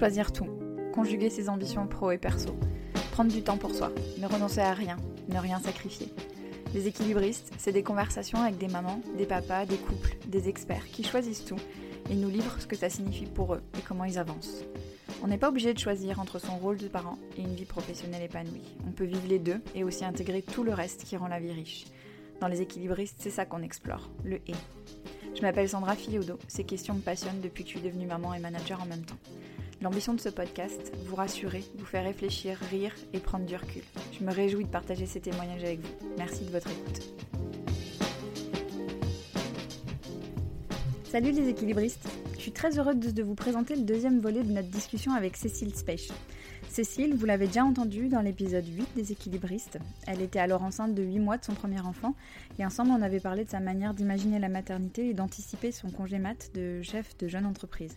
Choisir tout, conjuguer ses ambitions pro et perso, prendre du temps pour soi, ne renoncer à rien, ne rien sacrifier. Les équilibristes, c'est des conversations avec des mamans, des papas, des couples, des experts qui choisissent tout et nous livrent ce que ça signifie pour eux et comment ils avancent. On n'est pas obligé de choisir entre son rôle de parent et une vie professionnelle épanouie. On peut vivre les deux et aussi intégrer tout le reste qui rend la vie riche. Dans les équilibristes, c'est ça qu'on explore, le et. Je m'appelle Sandra Fiodo, ces questions me passionnent depuis que je suis devenue maman et manager en même temps. L'ambition de ce podcast, vous rassurer, vous faire réfléchir, rire et prendre du recul. Je me réjouis de partager ces témoignages avec vous. Merci de votre écoute. Salut les équilibristes Je suis très heureuse de vous présenter le deuxième volet de notre discussion avec Cécile Speich. Cécile, vous l'avez déjà entendue dans l'épisode 8 des équilibristes. Elle était alors enceinte de 8 mois de son premier enfant et ensemble on avait parlé de sa manière d'imaginer la maternité et d'anticiper son congé mat de chef de jeune entreprise.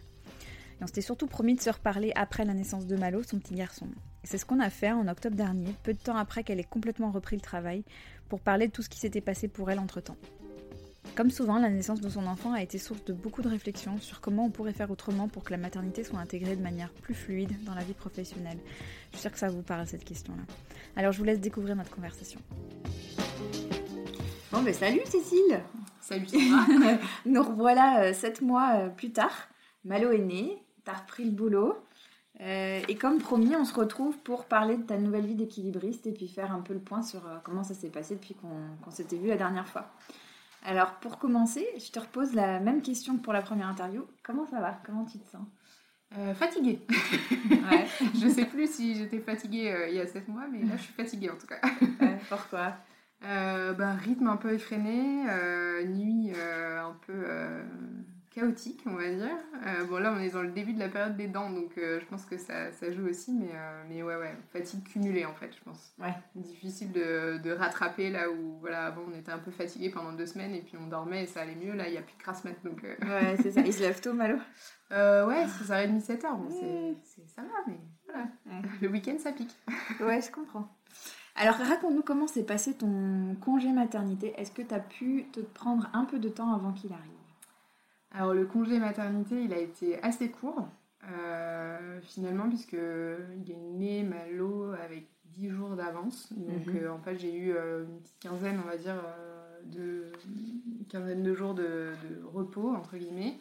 Et on s'était surtout promis de se reparler après la naissance de Malo, son petit garçon. C'est ce qu'on a fait en octobre dernier, peu de temps après qu'elle ait complètement repris le travail, pour parler de tout ce qui s'était passé pour elle entre-temps. Comme souvent, la naissance de son enfant a été source de beaucoup de réflexions sur comment on pourrait faire autrement pour que la maternité soit intégrée de manière plus fluide dans la vie professionnelle. Je suis sûre que ça vous parle cette question-là. Alors je vous laisse découvrir notre conversation. Bon ben salut Cécile Salut Sarah Nous revoilà euh, sept mois euh, plus tard. Malo est né, t'as repris le boulot. Euh, et comme promis, on se retrouve pour parler de ta nouvelle vie d'équilibriste et puis faire un peu le point sur euh, comment ça s'est passé depuis qu'on s'était vu la dernière fois. Alors pour commencer, je te repose la même question que pour la première interview. Comment ça va? Comment tu te sens? Euh, Fatiguée. Ouais. je sais plus si j'étais fatiguée euh, il y a 7 mois, mais là je suis fatiguée en tout cas. Pourquoi bah, rythme un peu effréné, nuit un peu chaotique, on va dire. Euh, bon, là on est dans le début de la période des dents, donc euh, je pense que ça, ça joue aussi, mais, euh, mais ouais, ouais, fatigue cumulée en fait, je pense. Ouais. Difficile de, de rattraper là où, voilà, avant on était un peu fatigué pendant deux semaines et puis on dormait et ça allait mieux. Là il n'y a plus de crasse mat, donc. Ouais, c'est ça. Il se lève tôt, Malo ouais, 6h30, 7h. Bon, c'est, c'est- ça va, mais voilà. Ouais. Le week-end, ça pique. Ouais, je comprends. Alors raconte-nous comment s'est passé ton congé maternité. Est-ce que tu as pu te prendre un peu de temps avant qu'il arrive? Alors, le congé maternité, il a été assez court, euh, finalement, puisque il est né Malo avec 10 jours d'avance. Donc, Mhm. euh, en fait, j'ai eu euh, une petite quinzaine, on va dire, de, une quinzaine de jours de, de repos, entre guillemets.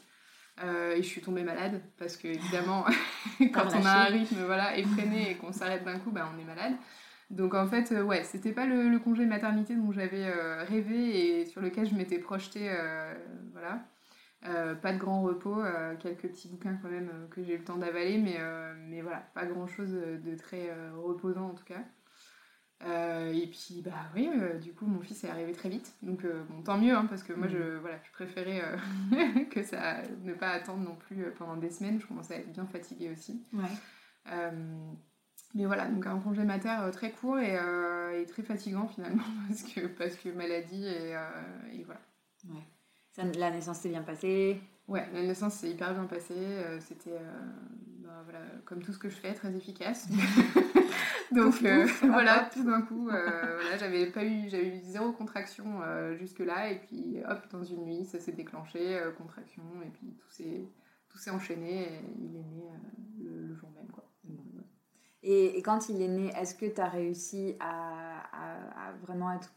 Et je suis tombée malade parce que évidemment quand on a un rythme voilà effréné et qu'on s'arrête d'un coup bah, on est malade donc en fait ouais c'était pas le, le congé maternité dont j'avais rêvé et sur lequel je m'étais projetée voilà Euh, pas de grand repos euh, quelques petits bouquins quand même euh, que j'ai eu le temps d'avaler mais mais voilà pas grand chose de très reposant en tout cas et puis bah oui, du coup mon fils est arrivé très vite, donc bon tant mieux hein, parce que moi je voilà je préférais que ça ne pas attendre non plus pendant des semaines, je commençais à être bien fatiguée aussi. Ouais. Mais voilà donc un congé mater très court et, et très fatigant finalement parce que parce que maladie et, et voilà. Ça, la naissance s'est bien passée. Ouais, la naissance s'est hyper bien passée. euh, C'était, euh, bah, voilà, comme tout ce que je fais, très efficace. Donc euh, voilà, tout d'un coup, voilà, j'avais pas eu, j'avais eu zéro contraction euh, jusque là, et puis hop, dans une nuit, ça s'est déclenché, contraction, et puis tout s'est, tout s'est enchaîné, et il est né le, le jour même, quoi. Et, et quand il est né, est-ce que tu as réussi à, à- à vraiment être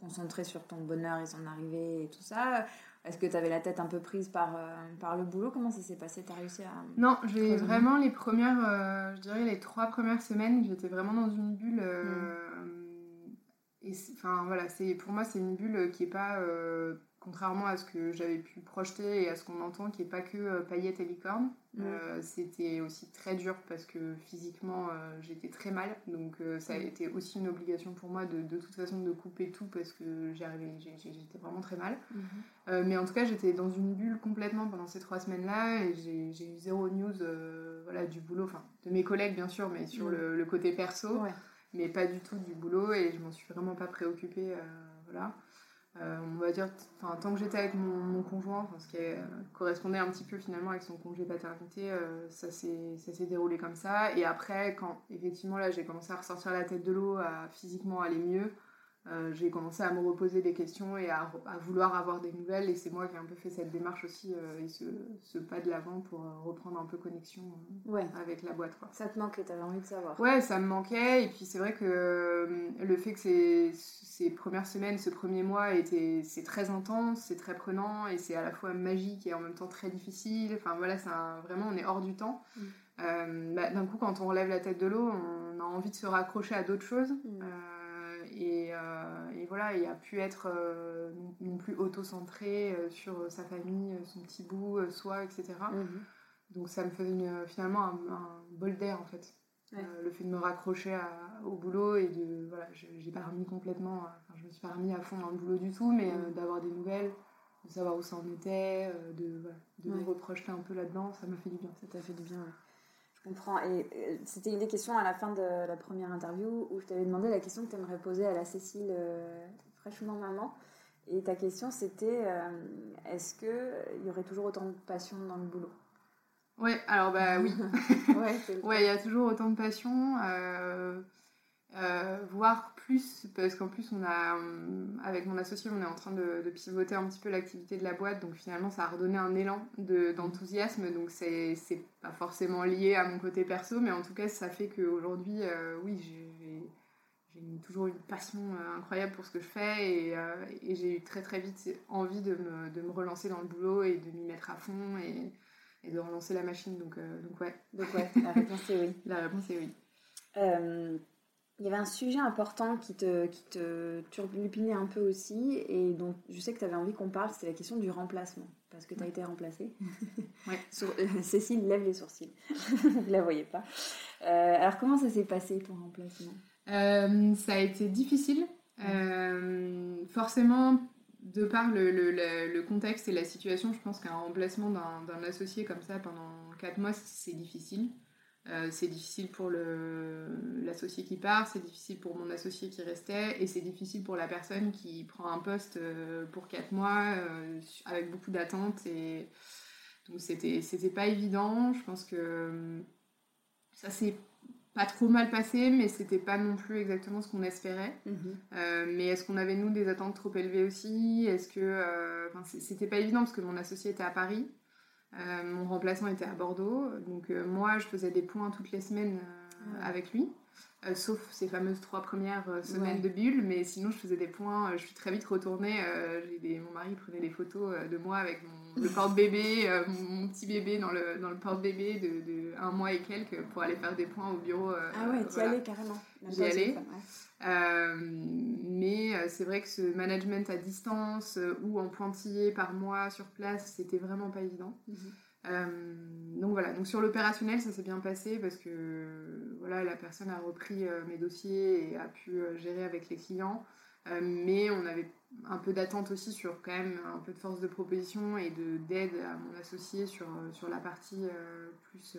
concentré sur ton bonheur et son arrivée et tout ça. Est-ce que tu avais la tête un peu prise par, euh, par le boulot? Comment ça s'est passé? Tu as réussi à... Non, j'ai vraiment les premières, euh, je dirais les trois premières semaines, j'étais vraiment dans une bulle. euh, Et c'est- enfin voilà, c'est pour moi c'est une bulle qui est pas, contrairement à ce que j'avais pu projeter et à ce qu'on entend, qui est pas que euh, paillettes et licornes. Mm. Euh, C'était aussi très dur parce que physiquement euh, j'étais très mal, donc euh, ça a Mm. été aussi une obligation pour moi de de toute façon de couper tout parce que j'étais vraiment très mal. Euh, mais en tout cas, j'étais dans une bulle complètement pendant ces trois semaines-là et j'ai eu zéro news voilà, du boulot, enfin de mes collègues bien sûr, mais sur Mm. le, le côté perso, Ouais. mais pas du tout du boulot et je m'en suis vraiment pas préoccupée. voilà. Euh, on va dire, tant que j'étais avec mon, conjoint, ce qui correspondait un petit peu finalement avec son congé paternité, euh, ça s'est ça s'est déroulé comme ça. Et après, quand effectivement là j'ai commencé à ressortir la tête de l'eau, à physiquement aller mieux, euh, j'ai commencé à me reposer des questions et à, vouloir avoir des nouvelles. Et c'est moi qui ai un peu fait cette démarche aussi euh, et ce, pas de l'avant pour euh, reprendre un peu connexion avec la boîte. Quoi. Ça te manquait, t'avais envie de savoir. Ouais, ça me manquait. Et puis c'est vrai que le fait que ces, ces, premières semaines, ce premier mois, était, c'est très intense, c'est très prenant et c'est à la fois magique et en même temps très difficile. Enfin voilà, c'est vraiment, on est hors du temps. Mm. Bah, d'un coup, quand on relève la tête de l'eau, on a envie de se raccrocher à d'autres choses. Mm. Euh, et, voilà, il a pu être euh, non plus auto-centré euh, sur sa famille, son petit bout, soi, etc. Mhm. Donc ça me faisait finalement un, bol d'air en fait. le fait de me raccrocher au boulot et de voilà j'ai pas remis complètement je me suis pas remis à fond dans le boulot du tout mais mhm. d'avoir des nouvelles de savoir où ça en était de de me reprojeter un peu là dedans ça m'a fait du bien ça t'a fait du bien je comprends. Et euh, c'était une des questions à la fin de la première interview où je t'avais demandé la question que tu aimerais poser à la Cécile euh, fraîchement maman. Et ta question c'était euh, est-ce qu'il y aurait toujours autant de passion dans le boulot? Ouais, alors bah oui. ouais, il y a toujours autant de passion. Euh, voire plus, parce qu'en plus, on a, avec mon associé, on est en train de, pivoter un petit peu l'activité de la boîte, donc finalement, ça a redonné un élan d'enthousiasme, donc c'est pas forcément lié à mon côté perso, mais en tout cas, ça fait qu'aujourd'hui, euh, oui, j'ai toujours une passion euh, incroyable pour ce que je fais, et, et j'ai eu très très vite envie de me, de me, relancer dans le boulot et de m'y mettre à fond, et, et, de relancer la machine, donc, donc ouais. Donc ouais, la réponse est oui. La réponse est oui il y avait un sujet important qui te, qui te turlupinait un peu aussi, et donc je sais que tu avais envie qu'on parle, c'était la question du remplacement, parce que tu as été remplacée. ouais. Euh, Cécile lève les sourcils, vous ne la voyez pas. Euh, alors comment ça s'est passé ton remplacement? Euh, Ça a été difficile, forcément de par le, le, le, contexte et la situation, je pense qu'un remplacement d'un associé comme ça pendant 4 mois, c'est difficile. Euh, c'est difficile pour l'associé qui part, c'est difficile pour mon associé qui restait, et c'est difficile pour la personne qui prend un poste euh, pour 4 mois euh, avec beaucoup d'attentes. Et donc c'était, c'était pas évident. Je pense que ça s'est pas trop mal passé, mais c'était pas non plus exactement ce qu'on espérait. Mhm. mais est-ce qu'on avait nous des attentes trop élevées aussi? Est-ce que. c'était pas évident parce que mon associé était à Paris. Euh, mon remplacement était à Bordeaux, donc euh, moi je faisais des points toutes les semaines euh, ah. avec lui. Sauf ces fameuses trois premières semaines de bulle, mais sinon je faisais des points, je suis très vite retournée, mon mari prenait des photos de moi avec mon, le porte-bébé, mon, petit bébé dans le, dans le porte-bébé de, un mois et quelques pour aller faire des points au bureau. ah ouais, tu y allais carrément. J'y allais. Euh, mais euh, c'est vrai que ce management à distance euh, ou en pointillé par mois sur place, c'était vraiment pas évident. Mhm. donc voilà, donc sur l'opérationnel, ça s'est bien passé parce que voilà, la personne a repris mes dossiers et a pu gérer avec les clients. mais on avait un peu d'attente aussi sur quand même un peu de force de proposition et de d'aide à mon associé sur, sur la partie plus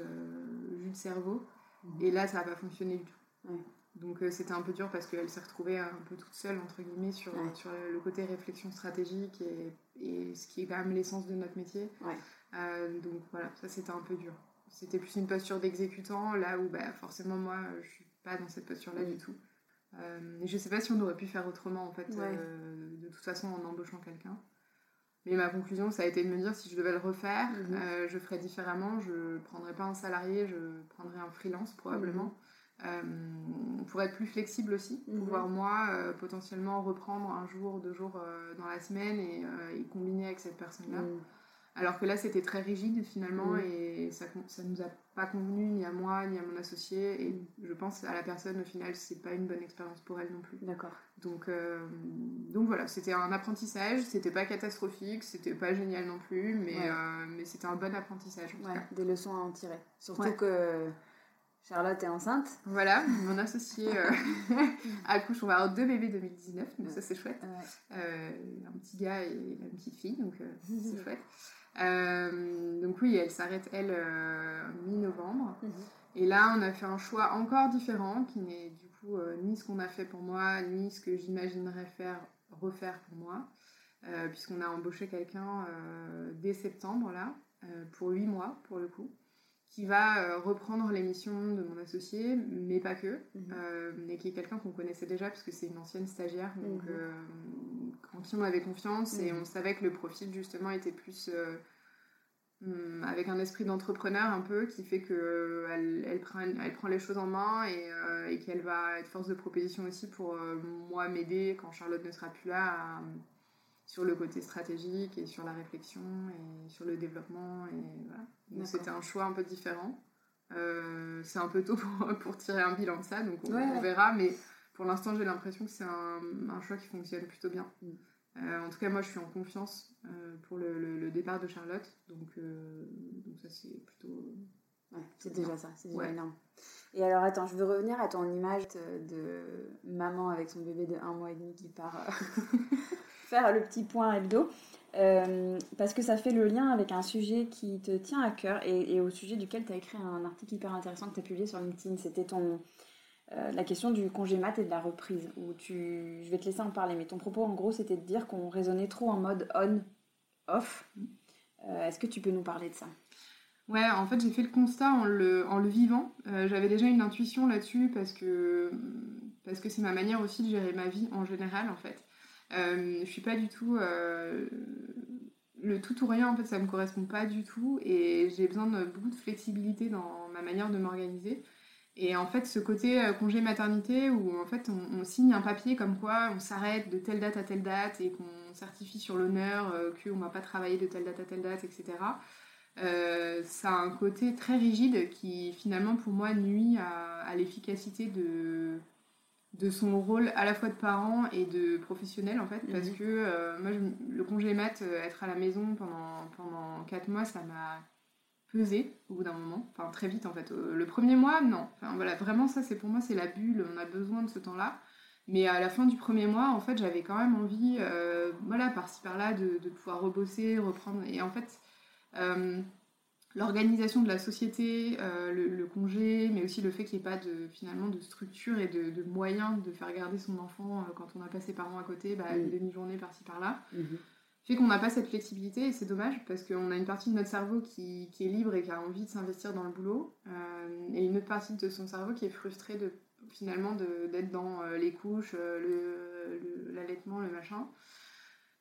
jus de cerveau. Mhm. Et là, ça n'a pas fonctionné du tout. Donc euh, c'était un peu dur parce qu'elle s'est retrouvée un peu toute seule, entre guillemets, sur, sur le côté réflexion stratégique et, et, ce qui est quand même l'essence de notre métier. Euh, donc voilà, ça c'était un peu dur. C'était plus une posture d'exécutant, là où bah, forcément moi je suis pas dans cette posture-là du tout. Euh, et je sais pas si on aurait pu faire autrement en fait, de toute façon en embauchant quelqu'un. Mais ma conclusion, ça a été de me dire si je devais le refaire, mhm. je ferais différemment. Je prendrais pas un salarié, je prendrais un freelance probablement. Mhm. Euh, pour être plus flexible aussi, mhm. pouvoir moi euh, potentiellement reprendre un jour, deux jours euh, dans la semaine et, combiner avec cette personne-là. Alors que là, c'était très rigide finalement mhm. et ça, ça nous a pas convenu ni à moi ni à mon associé. Et je pense à la personne au final, c'est pas une bonne expérience pour elle non plus. D'accord. Donc, donc voilà, c'était un apprentissage. C'était pas catastrophique, c'était pas génial non plus, mais, mais c'était un bon apprentissage. des leçons à en tirer. Surtout que Charlotte est enceinte. Voilà, mon associé euh, accouche. On va avoir deux bébés 2019, donc ça c'est chouette. Euh, un petit gars et une petite fille, donc euh, c'est chouette. Donc oui, elle s'arrête elle mi-novembre. Mhm. Et là, on a fait un choix encore différent, qui n'est du coup ni ce qu'on a fait pour moi, ni ce que j'imaginerais faire refaire pour moi, puisqu'on a embauché quelqu'un dès septembre là, pour huit mois pour le coup qui va reprendre l'émission de mon associé, mais pas que, mhm. et qui est quelqu'un qu'on connaissait déjà parce que c'est une ancienne stagiaire, donc quand on avait confiance et on savait que le profil justement était plus Hum, avec un esprit d'entrepreneur un peu qui fait qu'elle euh, elle prend, elle prend les choses en main et, euh, et qu'elle va être force de proposition aussi pour euh, moi m'aider quand Charlotte ne sera plus là sur le côté stratégique et sur la réflexion et sur le développement et voilà. donc c'était un choix un peu différent. C'est un peu tôt pour, pour, tirer un bilan de ça donc on, verra mais pour l'instant j'ai l'impression que c'est un, un, choix qui fonctionne plutôt bien mm. Euh, en tout cas, moi, je suis en confiance euh, pour le, départ de Charlotte. Donc, euh, donc ça, c'est plutôt. c'est déjà ça, c'est déjà énorme. Et alors, attends, je veux revenir à ton image de, maman avec son bébé de un mois et demi qui part faire le petit point hebdo. parce que ça fait le lien avec un sujet qui te tient à cœur et, et au sujet duquel tu as écrit un article hyper intéressant que tu as publié sur LinkedIn. C'était ton, euh, la question du congé mat et de la reprise, où tu, je vais te laisser en parler, mais ton propos en gros c'était de dire qu'on raisonnait trop en mode on-off. Euh, est-ce que tu peux nous parler de ça? Ouais, en fait j'ai fait le constat en le, vivant. Euh, j'avais déjà une intuition là-dessus parce que parce que c'est ma manière aussi de gérer ma vie en général en fait. je suis pas du tout le tout ou rien en fait ça me correspond pas du tout et j'ai besoin de beaucoup de flexibilité dans ma manière de m'organiser. Et en fait, ce côté euh, congé maternité où en fait on, signe un papier comme quoi on s'arrête de telle date à telle date et qu'on certifie sur l'honneur euh, qu'on ne va pas travailler de telle date à telle date, etc. Euh, ça a un côté très rigide qui finalement pour moi nuit à, l'efficacité de, de son rôle à la fois de parent et de professionnel en fait parce mhm. que moi le congé mat être à la maison pendant pendant 4 mois ça m'a pesé au bout d'un moment, enfin très vite en fait. Euh, le premier mois, non. Enfin voilà, vraiment ça c'est pour moi c'est la bulle, on a besoin de ce temps-là. Mais à la fin du premier mois, en fait, j'avais quand même envie, euh, voilà, par-ci par-là, de, pouvoir rebosser, reprendre. Et en fait, euh, l'organisation de la société, le, congé, mais aussi le fait qu'il n'y ait pas de, finalement de structure et de, moyens de faire garder son enfant quand on n'a pas ses parents à côté, bah, une demi-journée par-ci par-là. Mmh fait qu'on n'a pas cette flexibilité et c'est dommage parce qu'on a une partie de notre cerveau qui, est libre et qui a envie de s'investir dans le boulot euh, et une autre partie de son cerveau qui est frustrée de finalement d'être dans euh, les couches, euh, l'allaitement, le, machin.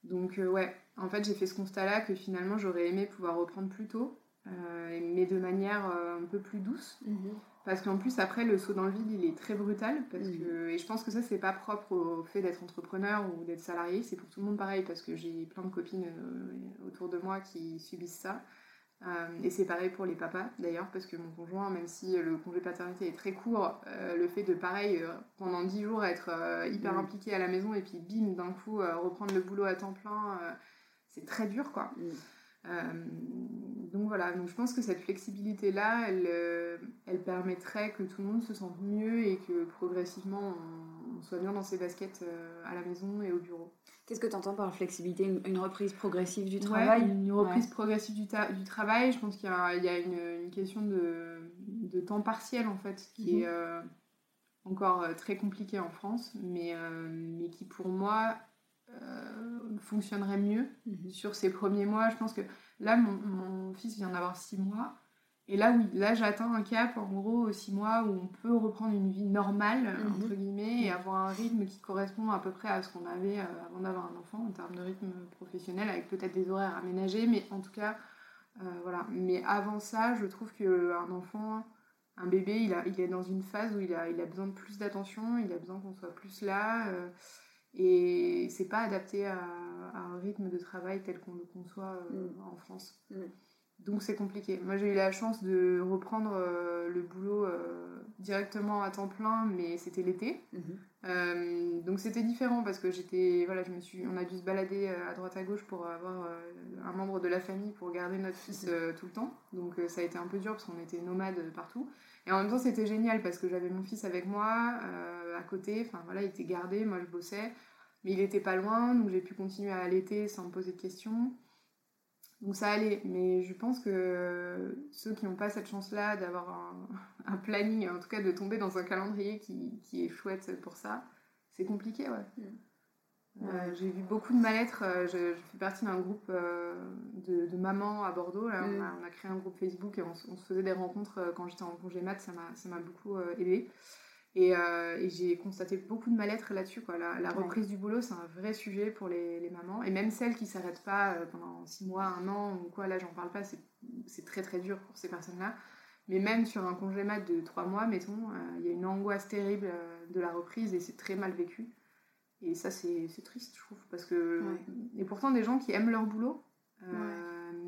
Donc ouais, en fait j'ai fait ce constat-là que finalement j'aurais aimé pouvoir reprendre plus tôt, mais de manière un peu plus douce. Mhm. Parce qu'en plus, après, le saut dans le vide, il est très brutal. Parce mm. que, et je pense que ça, c'est pas propre au fait d'être entrepreneur ou d'être salarié. C'est pour tout le monde pareil. Parce que j'ai plein de copines euh, autour de moi qui subissent ça. Euh, et c'est pareil pour les papas d'ailleurs, parce que mon conjoint, même si le congé paternité est très court, euh, le fait de pareil, pendant 10 jours, être hyper mm. impliqué à la maison et puis bim, d'un coup, reprendre le boulot à temps plein, c'est très dur quoi. Mm. Euh, donc voilà, donc je pense que cette flexibilité-là, elle, euh, elle permettrait que tout le monde se sente mieux et que progressivement on, soit bien dans ses baskets euh, à la maison et au bureau. Qu'est-ce que tu entends par flexibilité? Une, reprise progressive du travail? Une reprise progressive du, du, travail, je pense qu'il y a, il y a une, une, question de, de, temps partiel en fait qui mhm. est encore très compliqué en France, mais, mais qui pour moi fonctionnerait mieux mhm. sur ces premiers mois. Je pense que là, mon, fils vient d'avoir six mois. Et là, oui, là, j'atteins un cap, en gros, six mois où on peut reprendre une vie normale, mhm. entre guillemets, et avoir un rythme qui correspond à peu près à ce qu'on avait euh, avant d'avoir un enfant, en termes de rythme professionnel, avec peut-être des horaires aménagés, mais en tout cas, euh, voilà. Mais avant ça, je trouve qu'un enfant, un bébé, il, a, il est dans une phase où il a, il a besoin de plus d'attention, il a besoin qu'on soit plus là. Et c'est pas adapté à, un rythme de travail tel qu'on le conçoit euh, mm. en France. Mm. Donc c'est compliqué. Moi j'ai eu la chance de reprendre euh, le boulot euh, directement à temps plein, mais c'était l'été. Mm-hmm. donc c'était différent parce que j'étais, voilà, je me suis, on a dû se balader à droite à gauche pour avoir un membre de la famille pour garder notre fils mm-hmm. tout le temps. Donc ça a été un peu dur parce qu'on était nomades partout. Et en même temps c'était génial parce que j'avais mon fils avec moi à côté. Enfin voilà, il était gardé, moi je bossais, mais il était pas loin, donc j'ai pu continuer à allaiter sans me poser de questions. Donc ça allait, mais je pense que ceux qui n'ont pas cette chance-là d'avoir un, planning, en tout cas de tomber dans un calendrier qui, qui est chouette pour ça, c'est compliqué, ouais. Mm. j'ai vu beaucoup de mal-être. Je, fais partie d'un groupe de, de, mamans à Bordeaux. Là, on, a, on, a, créé un groupe Facebook et on, on se faisait des rencontres quand j'étais en congé mat. Ça m'a beaucoup aidé. Euh, et, j'ai constaté beaucoup de mal-être là-dessus. La, reprise du boulot, c'est un vrai sujet pour les, mamans. Et même celles qui ne s'arrêtent pas euh, pendant six mois, un an ou quoi, là j'en parle pas, c'est très très dur pour ces personnes-là. Mais même sur un congé mat de trois mois, mettons, euh, il y a une angoisse terrible de la reprise et c'est très mal vécu. Et ça, c'est triste, je trouve. Parce que... Et pourtant, des gens qui aiment leur boulot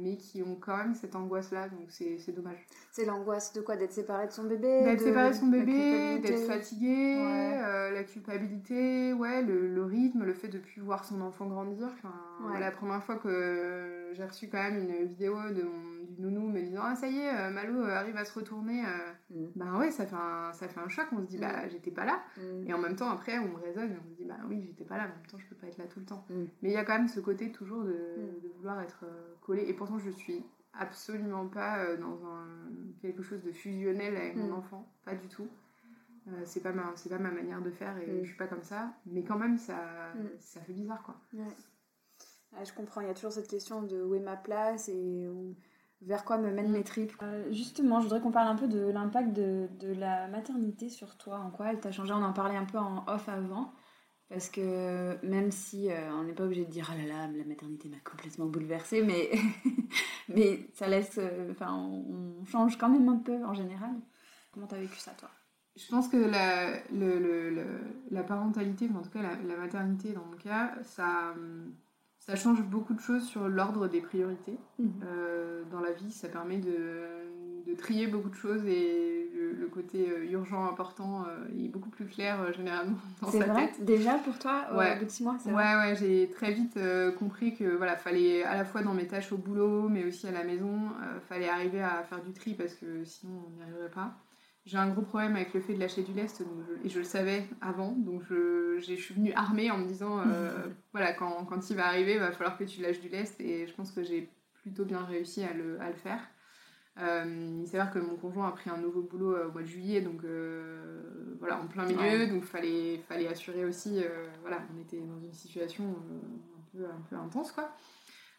mais qui ont quand même cette angoisse-là, donc c'est dommage. C'est l'angoisse de quoi? D'être séparé de son bébé D'être séparé de son bébé, d'être fatigué, euh, la culpabilité, ouais, le, le, rythme, le fait de ne plus voir son enfant grandir. Enfin, La première fois que j'ai reçu quand même une vidéo de mon du nounou me disant Ah, ça y est, euh, Malo euh, arrive à se retourner. Mm. Bah ouais, ça fait, un, ça fait un choc. On se dit Bah, mm. j'étais pas là. Mm. Et en même temps, après, on me raisonne et on se dit Bah oui, j'étais pas là, mais en même temps, je peux pas être là tout le temps. Mais il y a quand même ce côté toujours de, de vouloir être collé. Et pourtant, je suis absolument pas dans un, quelque chose de fusionnel avec mon enfant. Pas du tout. Euh, c'est pas ma c'est pas ma manière de faire et je suis pas comme ça mais quand même ça ça fait bizarre quoi ouais. je comprends il y a toujours cette question de où est ma place et où vers quoi me mènent mm. mes tripes. Euh, justement, je voudrais qu'on parle un peu de l'impact de, de, la maternité sur toi, en quoi elle t'a changé? On en parlait un peu en off avant, parce que même si euh, on n'est pas obligé de dire ah là là, la maternité m'a complètement bouleversée, mais, mais ça laisse. Euh, enfin, on, change quand même un peu en général. Comment t'as vécu ça, toi? Je pense que la, le, le, la parentalité, en tout cas la, la maternité dans mon cas, ça, ça change beaucoup de choses sur l'ordre des priorités euh, dans la vie. Ça permet de, de, trier beaucoup de choses et le, côté euh, urgent, important euh, est beaucoup plus clair généralement dans sa vrai? tête. Déjà pour toi, ouais. au bout de six mois, c'est Ouais, ouais, j'ai très vite compris que voilà, fallait à la fois dans mes tâches au boulot, mais aussi à la maison, fallait arriver à faire du tri parce que sinon on n'y arriverait pas. J'ai un gros problème avec le fait de lâcher du lest, et je le savais avant, donc je, je suis venue armée en me disant, euh, voilà, quand, quand, il va arriver, il va falloir que tu lâches du lest, et je pense que j'ai plutôt bien réussi à le, à le faire. Euh, il s'avère que mon conjoint a pris un nouveau boulot euh, au mois de juillet, donc voilà, en plein milieu, donc fallait, fallait assurer aussi, voilà, on était dans une situation un peu, un peu intense, quoi.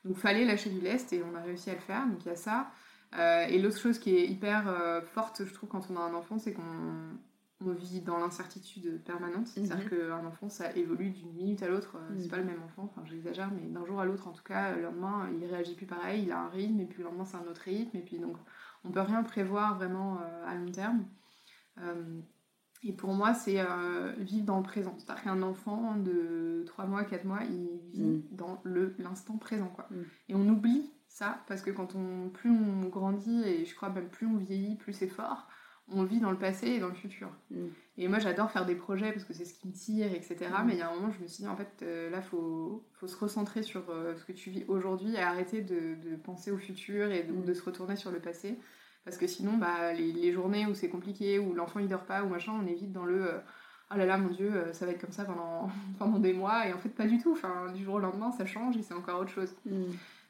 Donc fallait lâcher du lest, et on a réussi à le faire, donc il y a ça. Euh, et l'autre chose qui est hyper euh, forte, je trouve, quand on a un enfant, c'est qu'on vit dans l'incertitude permanente. Mhm. C'est-à-dire qu'un enfant, ça évolue d'une minute à l'autre. Euh, c'est mhm. pas le même enfant, enfin j'exagère, mais d'un jour à l'autre, en tout cas, le lendemain, il réagit plus pareil, il a un rythme, et puis le lendemain, c'est un autre rythme. Et puis donc, on peut rien prévoir vraiment à long terme. Et pour moi, c'est vivre dans le présent. C'est-à-dire qu'un enfant de 3 mois, 4 mois, il vit mhm. dans l'instant présent. Quoi. Et on oublie ça, parce que quand on, plus on grandit, et je crois même plus on vieillit, plus c'est fort, on vit dans le passé et dans le futur. Mm. Et moi j'adore faire des projets parce que c'est ce qui me tire, etc. Mm. Mais il y a un moment, je me suis dit, en fait, euh, là, il faut, faut, se recentrer sur euh, ce que tu vis aujourd'hui et arrêter de, de, penser au futur et de, mm. de, se retourner sur le passé. Parce que sinon, bah, les, les journées où c'est compliqué, où l'enfant il dort pas, ou machin, on est vite dans le... Euh, oh là là, mon Dieu, ça va être comme ça pendant, pendant des mois. Et en fait, pas du tout. Enfin, du jour au lendemain, ça change et c'est encore autre chose.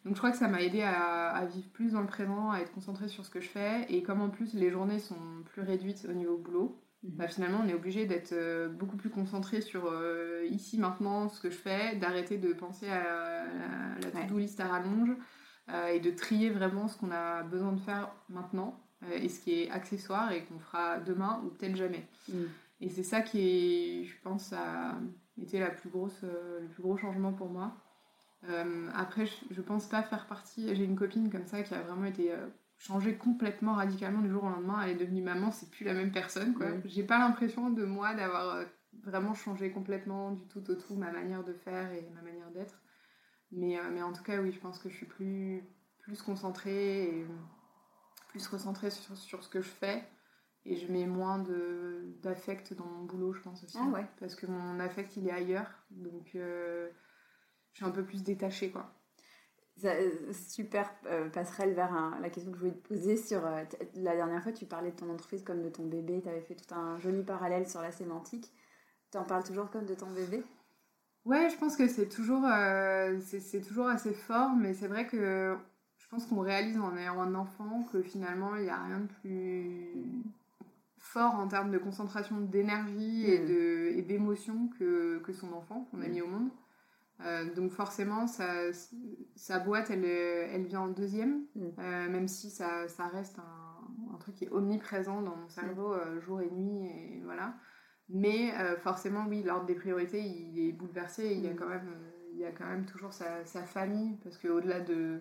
Donc je crois que ça m'a aidé à, vivre plus dans le présent, à être concentrée sur ce que je fais. Et comme en plus les journées sont plus réduites au niveau boulot, mhm. bah, finalement on est obligé d'être euh, beaucoup plus concentré sur euh, ici, maintenant, ce que je fais, d'arrêter de penser à la, to-do list à rallonge euh, et de trier vraiment ce qu'on a besoin de faire maintenant et ce qui est accessoire et qu'on fera demain ou peut-être jamais. Mhm. Et c'est ça qui, est, je pense, a été la plus grosse, le plus gros changement pour moi. Euh, après, je, pense pas faire partie. J'ai une copine comme ça qui a vraiment été euh, changée complètement radicalement du jour au lendemain. Elle est devenue maman, c'est plus la même personne. Quoi. J'ai pas l'impression de moi d'avoir euh, vraiment changé complètement du tout au tout ma manière de faire et ma manière d'être. Mais, mais en tout cas, oui, je pense que je suis plus, plus concentrée et plus recentrée sur, sur ce que je fais. Et je mets moins d'affect dans mon boulot, je pense aussi. Ah ouais. Parce que mon affect, il est ailleurs. Donc je suis un peu plus détachée, quoi. Euh, super euh, passerelle vers la question que je voulais te poser sur euh, la dernière fois tu parlais de ton entreprise comme de ton bébé tu avais fait tout un joli parallèle sur la sémantique tu en parles toujours comme de ton bébé? Ouais je pense que c'est toujours c'est toujours assez fort mais c'est vrai que je pense qu'on réalise en ayant un enfant que finalement il n'y a rien de plus fort en termes de concentration d'énergie et mm. d'émotion que, que son enfant qu'on a mm. mis au monde donc forcément, sa boîte, elle, elle vient en deuxième, mm. même si ça, ça reste un, un, truc qui est omniprésent dans mon cerveau mm. jour et nuit, et voilà. Mais forcément, oui, l'ordre des priorités, il est bouleversé. il, y a mm. quand même, il y a quand même toujours sa, sa famille, parce qu'au-delà de,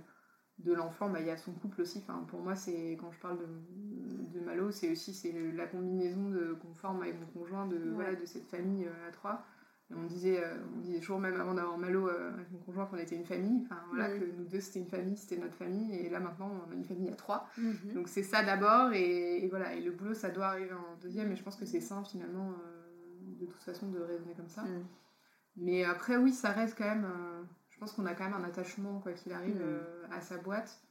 de l'enfant, bah, il y a son couple aussi. Enfin, pour moi, c'est quand je parle de, de Malo, c'est aussi c'est la combinaison qu'on forme avec mon conjoint de, voilà, de cette famille à trois on disait, euh, on disait toujours, même avant d'avoir Malo euh, avec mon conjoint, qu'on était une famille. Enfin, voilà, que nous deux, c'était une famille, c'était notre famille. Et là, maintenant, on a une famille à trois. Mhm. Donc, c'est ça d'abord. Et, voilà. Et le boulot, ça doit arriver en deuxième. Et je pense que c'est sain, finalement, euh, de toute façon, de raisonner comme ça. Mhm. Mais après, oui, ça reste quand même. je pense qu'on a quand même un attachement, quoi qu'il arrive, mhm. à sa boîte.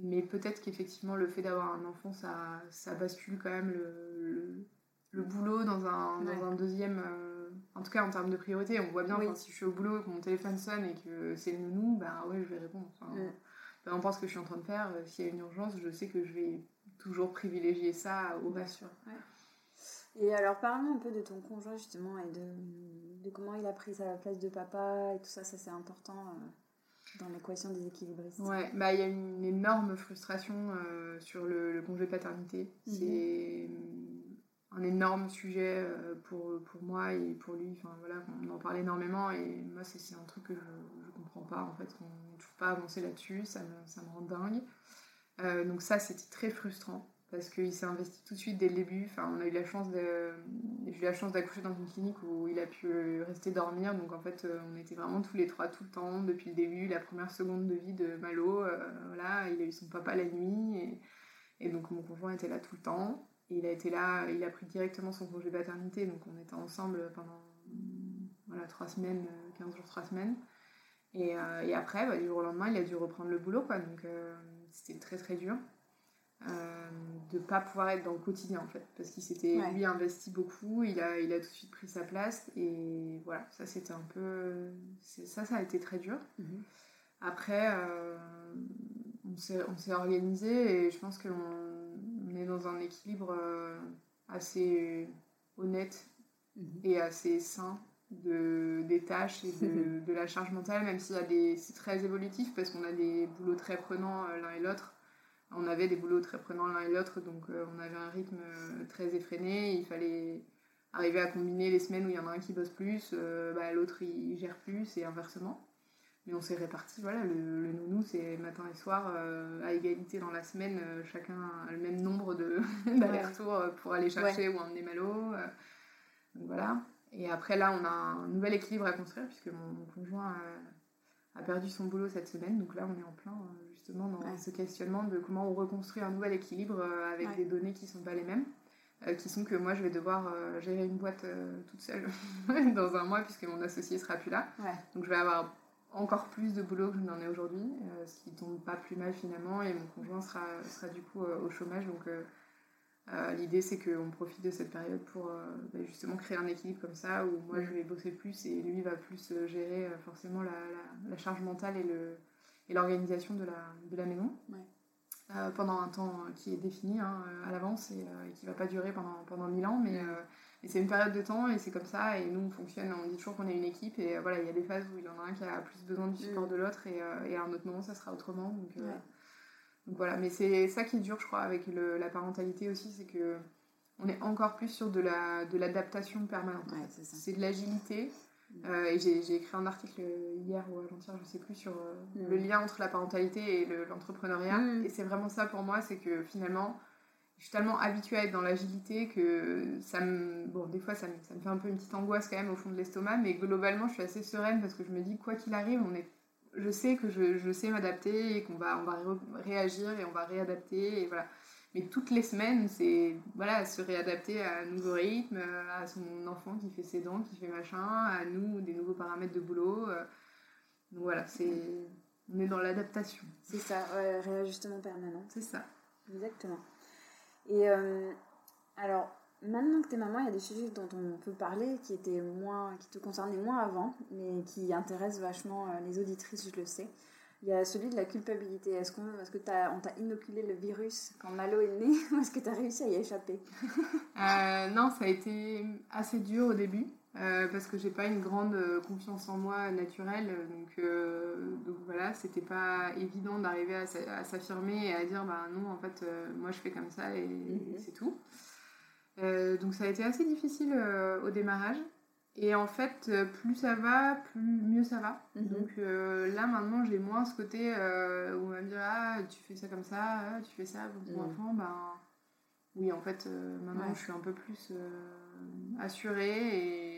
Mais peut-être qu'effectivement, le fait d'avoir un enfant, ça, ça bascule quand même le, le, boulot dans un, dans un deuxième en tout cas en termes de priorité, on voit bien si je suis au boulot et que mon téléphone sonne et que c'est le nounou, ben ouais, je vais répondre. Enfin, mm. Peu importe ce que je suis en train de faire, euh, s'il y a une urgence, je sais que je vais toujours privilégier ça au reste. Et alors, parlons un peu de ton conjoint justement et de, comment il a pris sa place de papa et tout ça, ça c'est important euh, dans l'équation des équilibristes. Ouais, bah il y a une énorme frustration euh, sur le, congé paternité. Mhm. C'est un énorme sujet euh, pour, pour moi et pour lui. Enfin, voilà, on en parle énormément et moi, c'est un truc que je ne comprends pas. En fait, on ne trouve pas avancé là-dessus, ça me, ça me rend dingue. Euh, donc ça, c'était très frustrant parce qu'il s'est investi tout de suite dès le début. Enfin, on a eu la chance j'ai eu la chance d'accoucher dans une clinique où il a pu rester dormir. Donc en fait, euh, on était vraiment tous les trois tout le temps depuis le début, la première seconde de vie de Malo. voilà, il a eu son papa la nuit et, et donc mon conjoint était là tout le temps il a été là, il a pris directement son congé paternité, donc on était ensemble pendant voilà, trois semaines, 15 jours, trois semaines. Et, euh, et après, bah, du jour au lendemain, il a dû reprendre le boulot, quoi. Donc euh, c'était très très dur euh, de pas pouvoir être dans le quotidien en fait, parce qu'il s'était lui investi beaucoup, il a, il a tout de suite pris sa place et voilà, ça c'était un peu, ça ça a été très dur. Mhm. Après, on s'est organisé et je pense qu'on dans un équilibre euh, assez honnête mhm. et assez sain de, des tâches et de, la charge mentale, même s'il y a des. C'est très évolutif parce qu'on a des boulots très prenants euh, l'un et l'autre. On avait des boulots très prenants l'un et l'autre, donc euh, on avait un rythme très effréné. Il fallait arriver à combiner les semaines où il y en a un qui bosse plus, bah, l'autre il gère plus et inversement. Mais on s'est réparti, voilà, le, nounou c'est matin et soir euh, à égalité dans la semaine, euh, chacun a le même nombre d'allers-retours euh, pour aller chercher ou emmener Malo. donc voilà. Et après là, on a un nouvel équilibre à construire puisque mon, conjoint a, perdu son boulot cette semaine. Donc là, on est en plein justement dans ce questionnement de comment on reconstruit un nouvel équilibre avec des données qui ne sont pas les mêmes. qui sont que moi je vais devoir gérer une boîte toute seule dans un mois puisque mon associé sera plus là. Donc je vais avoir encore plus de boulot que je n'en ai aujourd'hui, euh, ce qui tombe pas plus mal finalement, et mon conjoint sera, sera du coup euh, au chômage. Donc euh, l'idée c'est qu'on profite de cette période pour bah, justement créer un équilibre comme ça, où moi je vais bosser plus et lui va plus gérer forcément la, la, charge mentale et, le, et l'organisation de la, de la maison. pendant un temps qui est défini hein, à l'avance et, qui va pas durer pendant, pendant mille ans, mais et c'est une période de temps et c'est comme ça. Et nous, on fonctionne, on dit toujours qu'on est une équipe. Et euh, voilà, il y a des phases où il y en a un qui a plus besoin du support mm. de l'autre et, euh, et, à un autre moment, ça sera autrement. Donc, euh, donc voilà, mais c'est ça qui est dur, je crois, avec le, la parentalité aussi, c'est que on est encore plus sur de la de l'adaptation permanente. c'est de l'agilité. Mm. et j'ai écrit un article hier ou avant-hier, je sais plus, sur mm. le lien entre la parentalité et l'entrepreneuriat. et c'est vraiment ça pour moi, c'est que finalement, je suis tellement habituée à être dans l'agilité que ça me. Bon, des fois, ça me, ça me, fait un peu une petite angoisse quand même au fond de l'estomac, mais globalement, je suis assez sereine parce que je me dis, quoi qu'il arrive, on est. Je sais que je, je sais m'adapter et qu'on va, on va réagir et on va réadapter et voilà. Mais toutes les semaines, c'est voilà, se réadapter à un nouveau rythme, à son enfant qui fait ses dents, qui fait machin, à nous, des nouveaux paramètres de boulot. Donc voilà, c'est on est dans l'adaptation. C'est ça, réajustement permanent. C'est ça. Exactement. Et euh, alors, maintenant que tu es maman, il y a des sujets dont on peut parler qui, étaient moins, qui te concernaient moins avant, mais qui intéressent vachement euh, les auditrices, je le sais. Il y a celui de la culpabilité. Est-ce qu'on est que on t'a inoculé le virus quand Malo est né ou est-ce que tu as réussi à y échapper? Euh, Non, ça a été assez dur au début. Euh, parce que j'ai pas une grande confiance en moi naturelle. Donc, donc voilà, c'était pas évident d'arriver à, s'affirmer et à dire bah non, en fait, moi je fais comme ça et, mhm. c'est tout. donc ça a été assez difficile au démarrage. Et en fait, plus ça va, plus mieux ça va. Mhm. Donc là, maintenant, j'ai moins ce côté où on va me dire Ah, tu fais ça comme ça, ah, tu fais ça pour ton mhm. enfant. Ben, oui, en fait, maintenant, je suis un peu plus assurée et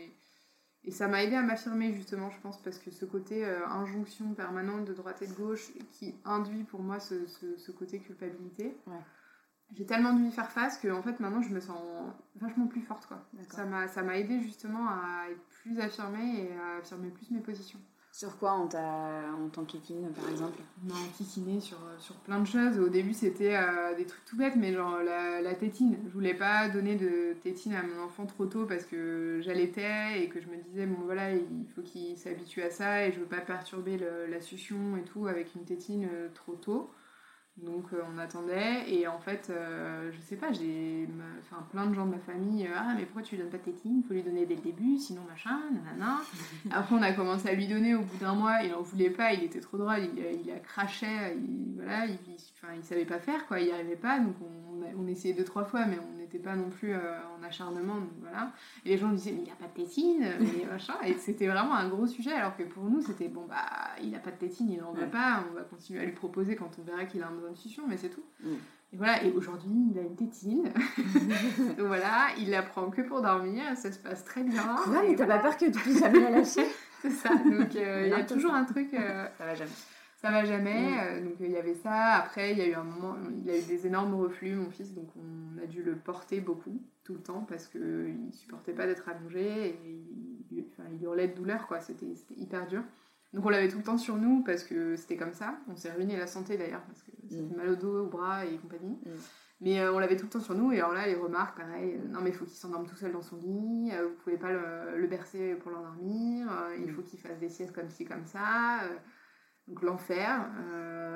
et ça m'a aidé à m'affirmer justement, je pense, parce que ce côté euh, injonction permanente de droite et de gauche qui induit pour moi ce, ce, côté culpabilité. J'ai tellement dû y faire face que en fait maintenant je me sens vachement plus forte quoi. Ça m'a aidé justement à être plus affirmée et à affirmer plus mes positions. Sur quoi on t'en kikine par exemple? On m'a sur, sur plein de choses. Au début c'était euh, des trucs tout bêtes, mais genre la, tétine. Je voulais pas donner de tétine à mon enfant trop tôt parce que j'allaitais et que je me disais, bon voilà, il faut qu'il s'habitue à ça et je veux pas perturber la succion et tout avec une tétine euh, trop tôt. Donc euh, on attendait et en fait, euh, je sais pas, j'ai enfin, plein de gens de ma famille, euh, ah mais pourquoi tu lui donnes pas de tétine? Il faut lui donner dès le début, sinon machin, nanana. Après on a commencé à lui donner au bout d'un mois, il en voulait pas, il était trop drôle, il, a craché, il, voilà, il, il savait pas faire quoi, il y arrivait pas, donc on, on, essayait deux trois fois mais on n'était pas non plus en acharnement, donc voilà. Et les gens disaient mais il n'y a pas de tétine, mais machin, et c'était vraiment un gros sujet alors que pour nous c'était bon bah il a pas de tétine, il en veut pas, on va continuer à lui proposer quand on verra qu'il a un institution, mais c'est tout. Mm. Et voilà, et aujourd'hui, il a une tétine. Donc voilà, il la prend que pour dormir, ça se passe très bien. Ouais, mais t'as pas peur que tu puisses jamais la lâcher C'est ça, donc euh, il y a toujours un truc. Euh, ça va jamais. Ça va jamais, mm. euh, donc il y avait ça. Après, il y a eu un moment, il a eu des énormes reflux, mon fils, donc on a dû le porter beaucoup, tout le temps, parce qu'il supportait pas d'être allongé et il, enfin, il hurlait de douleur, quoi. C'était hyper dur. Donc on l'avait tout le temps sur nous parce que c'était comme ça. On s'est ruiné la santé d'ailleurs parce que ça mm. mal au dos, au bras et compagnie. Mm. Mais euh, on l'avait tout le temps sur nous et alors là les remarques pareil, euh, non mais il faut qu'il s'endorme tout seul dans son lit, euh, vous pouvez pas le, bercer pour l'endormir, il faut qu'il fasse des siestes comme ci comme ça. Donc l'enfer.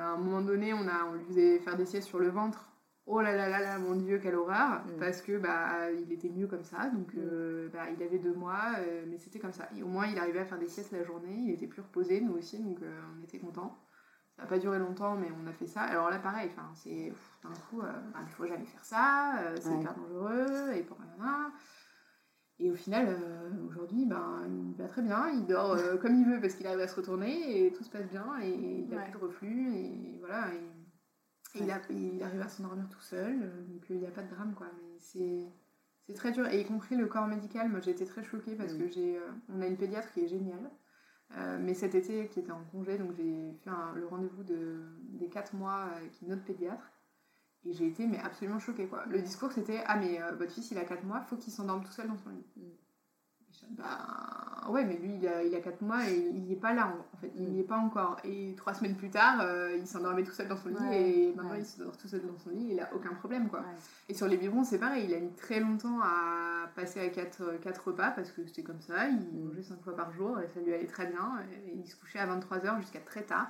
à un moment donné on, a, on lui faisait faire des siestes sur le ventre oh là là là là, mon Dieu, quelle horreur, mm. parce que bah il était mieux comme ça, donc mm. euh, bah, il avait deux mois, euh, mais c'était comme ça. Et au moins il arrivait à faire des siestes la journée, il était plus reposé, nous aussi, donc euh, on était contents. Ça n'a pas duré longtemps, mais on a fait ça. Alors là, pareil, c'est d'un coup, bah, il faut jamais faire ça, c'est hyper dangereux, et pour rien. Et au final, aujourd'hui, ben, il va très bien, il dort comme il veut parce qu'il arrive à se retourner et tout se passe bien et il n'y a plus de reflux et voilà. Et il, arrive à s'endormir tout seul, euh, donc euh, il n'y a pas de drame, quoi. Mais c'est très dur. Et y compris le corps médical, moi j'ai été très choquée parce mm. que j'ai, euh, on a une pédiatre qui est géniale. mais cet été, qui était en congé, donc j'ai fait le rendez-vous de, des 4 mois avec une autre pédiatre. Et j'ai été mais absolument choquée. Quoi. Le discours c'était Ah, mais votre fils il a 4 mois, faut qu'il s'endorme tout seul dans son lit. Mm. Bah ouais, mais lui, il a, il a 4 mois et il n'y est pas là, en fait. Il n'y est pas encore. Et trois semaines plus tard, euh, il s'endormait tout seul dans son lit et maintenant il se dort tout seul dans son lit et il a aucun problème, quoi. Et sur les biberons, c'est pareil. Il a mis très longtemps à passer à 4, quatre repas parce que c'était comme ça. Il mm. mangeait 5 fois par jour et ça lui allait très bien. Et il se couchait à 23h jusqu'à très tard.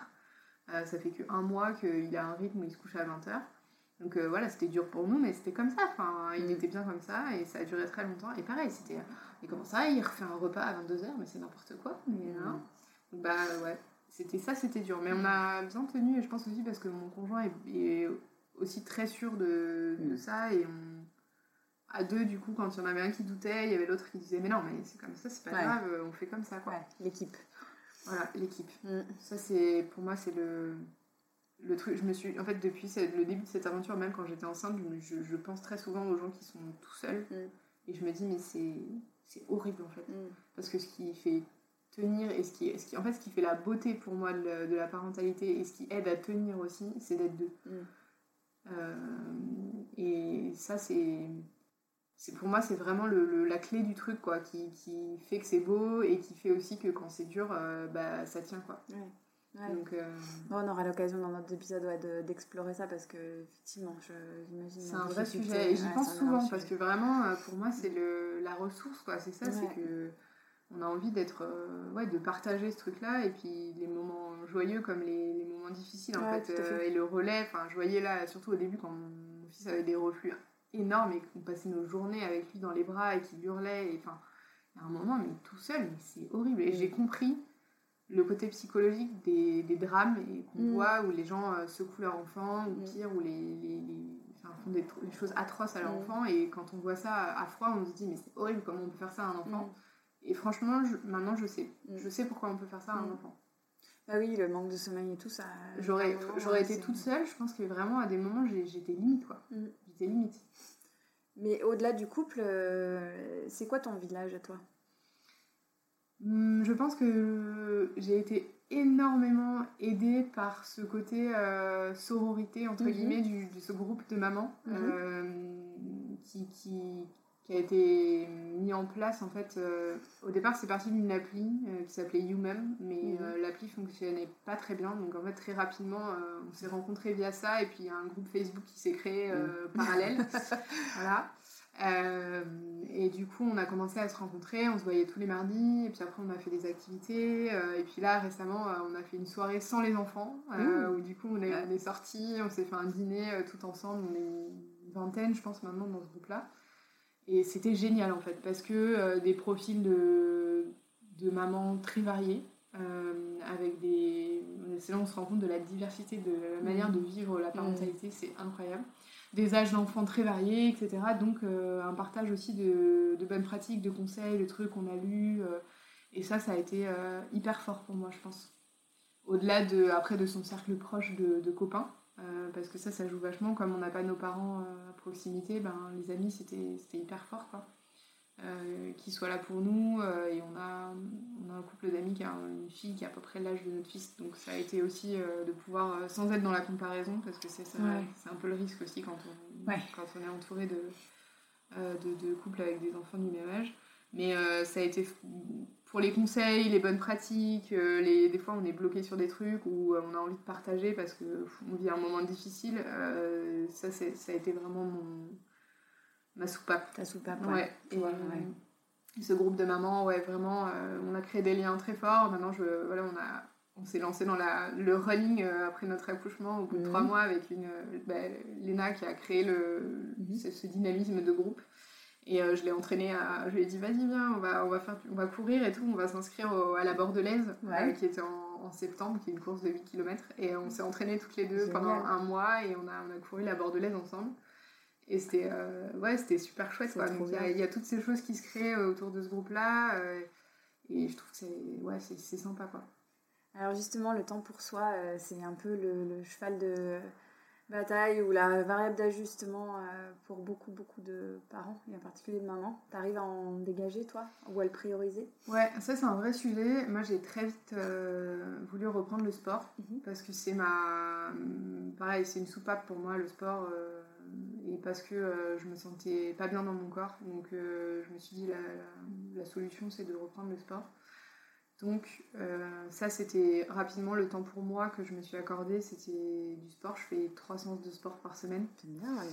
Euh, ça fait qu'un mois qu'il a un rythme où il se couche à 20h. Donc euh, voilà, c'était dur pour nous, mais c'était comme ça. Enfin, il mm. était bien comme ça et ça a duré très longtemps. Et pareil, c'était. Et comment ça Il refait un repas à 22h, mais c'est n'importe quoi. Mais, mm. hein. bah ouais, c'était ça, c'était dur. Mais on a bien tenu, et je pense aussi parce que mon conjoint est, aussi très sûr de, de, mm. ça. Et on. À deux, du coup, quand il y en avait un qui doutait, il y avait l'autre qui disait Mais non, mais c'est comme ça, c'est pas grave, on fait comme ça, quoi. l'équipe. Voilà, l'équipe. Ça, c'est. Pour moi, c'est le le truc, je me suis, en fait, depuis le début de cette aventure, même quand j'étais enceinte, je, je, pense très souvent aux gens qui sont tout seuls. Mm. Et je me dis, mais c'est horrible en fait. Mm. Parce que ce qui fait tenir et ce qui, ce qui, en fait, ce qui fait la beauté pour moi de, la parentalité et ce qui aide à tenir aussi, c'est d'être deux. Mm. Euh, et ça, c'est. Pour moi, c'est vraiment le, la clé du truc, quoi, qui, qui fait que c'est beau et qui fait aussi que quand c'est dur, euh, bah, ça tient, quoi. Donc, euh, on aura l'occasion dans notre épisode d'explorer ça parce que effectivement, j'imagine. C'est un vrai sujet et j'y pense souvent parce que vraiment, euh, pour moi, c'est la ressource, quoi. C'est ça, c'est que on a envie d'être, euh, ouais, de partager ce truc-là et puis les moments joyeux comme les, les moments difficiles en fait, et le relais. Enfin, je voyais là, surtout au début quand mon fils avait des reflux énormes et qu'on passait nos journées avec lui dans les bras et qu'il hurlait et enfin à un moment, mais tout seul, mais c'est horrible. Et j'ai compris le côté psychologique des, des drames et qu'on Mm. voit où les gens euh, secouent leur enfant, ou Mm. pire, où les, les- les- enfin, font des, choses atroces à leur Mm. enfant. Et quand on voit ça à froid, on se dit, mais c'est horrible, comment on peut faire ça à un enfant. Et franchement, je- maintenant, je sais. Je sais pourquoi on peut faire ça à un enfant. Bah oui, le manque de sommeil et tout ça. J'aurais, j'aurais été toute seule, je pense que vraiment, à des moments, j'ai- j'étais limite, quoi. J'étais limite. Mais au-delà du couple, euh, c'est quoi ton village à toi? Je pense que j'ai été énormément aidée par ce côté euh, sororité, entre Mhm. guillemets, du, de ce groupe de mamans Mhm. euh, qui, qui, qui a été mis en place, en fait. euh, au départ, c'est parti d'une appli qui s'appelait YouMem, mais Mhm. euh, l'appli fonctionnait pas très bien. Donc, en fait, très rapidement, on s'est rencontrés via ça, et puis il y a un groupe Facebook qui s'est créé euh, parallèle. voilà. Euh, et du coup, on a commencé à se rencontrer, on se voyait tous les mardis, et puis après, on a fait des activités. euh, et puis là, récemment, euh, on a fait une soirée sans les enfants, où du coup, on est, on est sortis, on s'est fait un dîner tout ensemble. On est une vingtaine, je pense, maintenant dans ce groupe-là. Et c'était génial en fait, parce que des profils de, de mamans très variés, avec des. C'est là où on se rend compte de la diversité de la manière de vivre la parentalité, c'est incroyable. Des âges d'enfants très variés, etc. Donc euh, un partage aussi de, bonnes pratiques, de conseils, de trucs qu'on a lus. euh, et ça, ça a été euh, hyper fort pour moi, je pense. Au-delà de, après, de son cercle proche de, copains. parce que ça, ça joue vachement. Comme on n'a pas nos parents à proximité, ben, les amis, c'était hyper fort. Euh, qu'ils soient là pour nous. euh, et on a, on a un couple d'amis qui a une fille qui a à peu près l'âge de notre fils. Donc ça a été aussi euh, de pouvoir, sans être dans la comparaison, parce que c'est ça, Ouais. c'est un peu le risque aussi quand on, Ouais. quand on est entouré de, de, de couples avec des enfants du même âge. Mais ça a été pour les conseils, les bonnes pratiques, les, des fois on est bloqué sur des trucs euh, on a envie de partager parce que pff, on vit un moment difficile. ça, c'est- ça a été vraiment mon, ma soupape. Ta soupape, Ouais. ouais. Et, Ouais, ouais. Ce groupe de mamans, ouais, vraiment, euh, on a créé des liens très forts. Maintenant, je, voilà, on a, on s'est lancé dans la, le running euh, après notre accouchement au bout de Mhm. trois mois avec une, euh, bah, Léna qui a créé le, Mhm. ce, ce dynamisme de groupe. Et euh, je l'ai entraînée à, je lui ai dit, vas-y, viens, on va, on va faire, on va courir et tout, on va s'inscrire à la Bordelaise, qui était en, en septembre, qui est une course de 8 km. Et on s'est entraînées toutes les deux Génial. pendant un mois et on a, on a couru la Bordelaise ensemble. Et c'était euh, ouais, c'était super chouette. Quoi. Donc il y, a- bien. il y a toutes ces choses qui se créent euh, autour de ce groupe-là. euh, et je trouve que c'est ouais, c'est c'est sympa. Quoi. Alors justement, le temps pour soi, euh, c'est un peu le, le cheval de bataille ou la variable d'ajustement pour beaucoup, beaucoup de parents, et en particulier de mamans. T'arrives à en dégager, toi Ou à le prioriser? Ouais, ça c'est un vrai sujet. Moi j'ai très vite voulu reprendre le sport Mhm. parce que c'est ma. Pareil, c'est une soupape pour moi le sport. Et parce que euh, je me sentais pas bien dans mon corps. Donc euh, je me suis dit la, la- la solution c'est de reprendre le sport. Donc euh, ça c'était rapidement le temps pour moi que je me suis accordé. C'était du sport. Je fais trois séances de sport par semaine. C'est bien, ouais,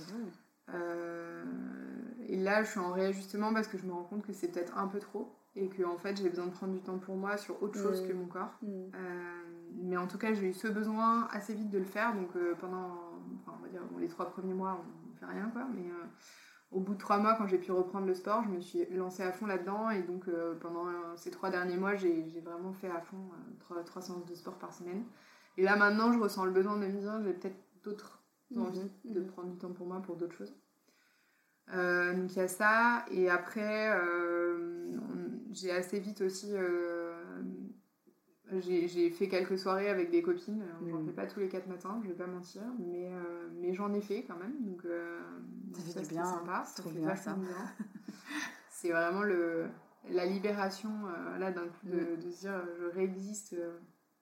Euh, et là, je suis en réajustement parce que je me rends compte que c'est peut-être un peu trop et que en fait, j'ai besoin de prendre du temps pour moi sur autre chose Mm. que mon corps. Mm. Mais en tout cas, j'ai eu ce besoin assez vite de le faire. Donc pendant, enfin, on va dire, bon, les trois premiers mois, on fait rien quoi. Mais euh, au bout de trois mois, quand j'ai pu reprendre le sport, je me suis lancée à fond là-dedans. Et donc euh, pendant euh, ces trois derniers mois, j'ai j'ai vraiment fait à fond euh, trois, trois séances de sport par semaine. Et là maintenant, je ressens le besoin de me dire, j'ai peut-être d'autres envie Mhm, de mhm. prendre du temps pour moi pour d'autres choses. Euh, donc il y a ça, et après j'ai assez vite aussi. Euh, j'ai fait quelques soirées avec des copines, Alors, j'en Mhm. fais pas tous les quatre matins, je vais pas mentir, mais, euh, mais j'en ai fait quand même, donc euh, Ça fait du bien, sympa, c'est ça fait bien. C'est vraiment le, la libération euh, là d'un coup de, Mhm. de se dire je réexiste euh,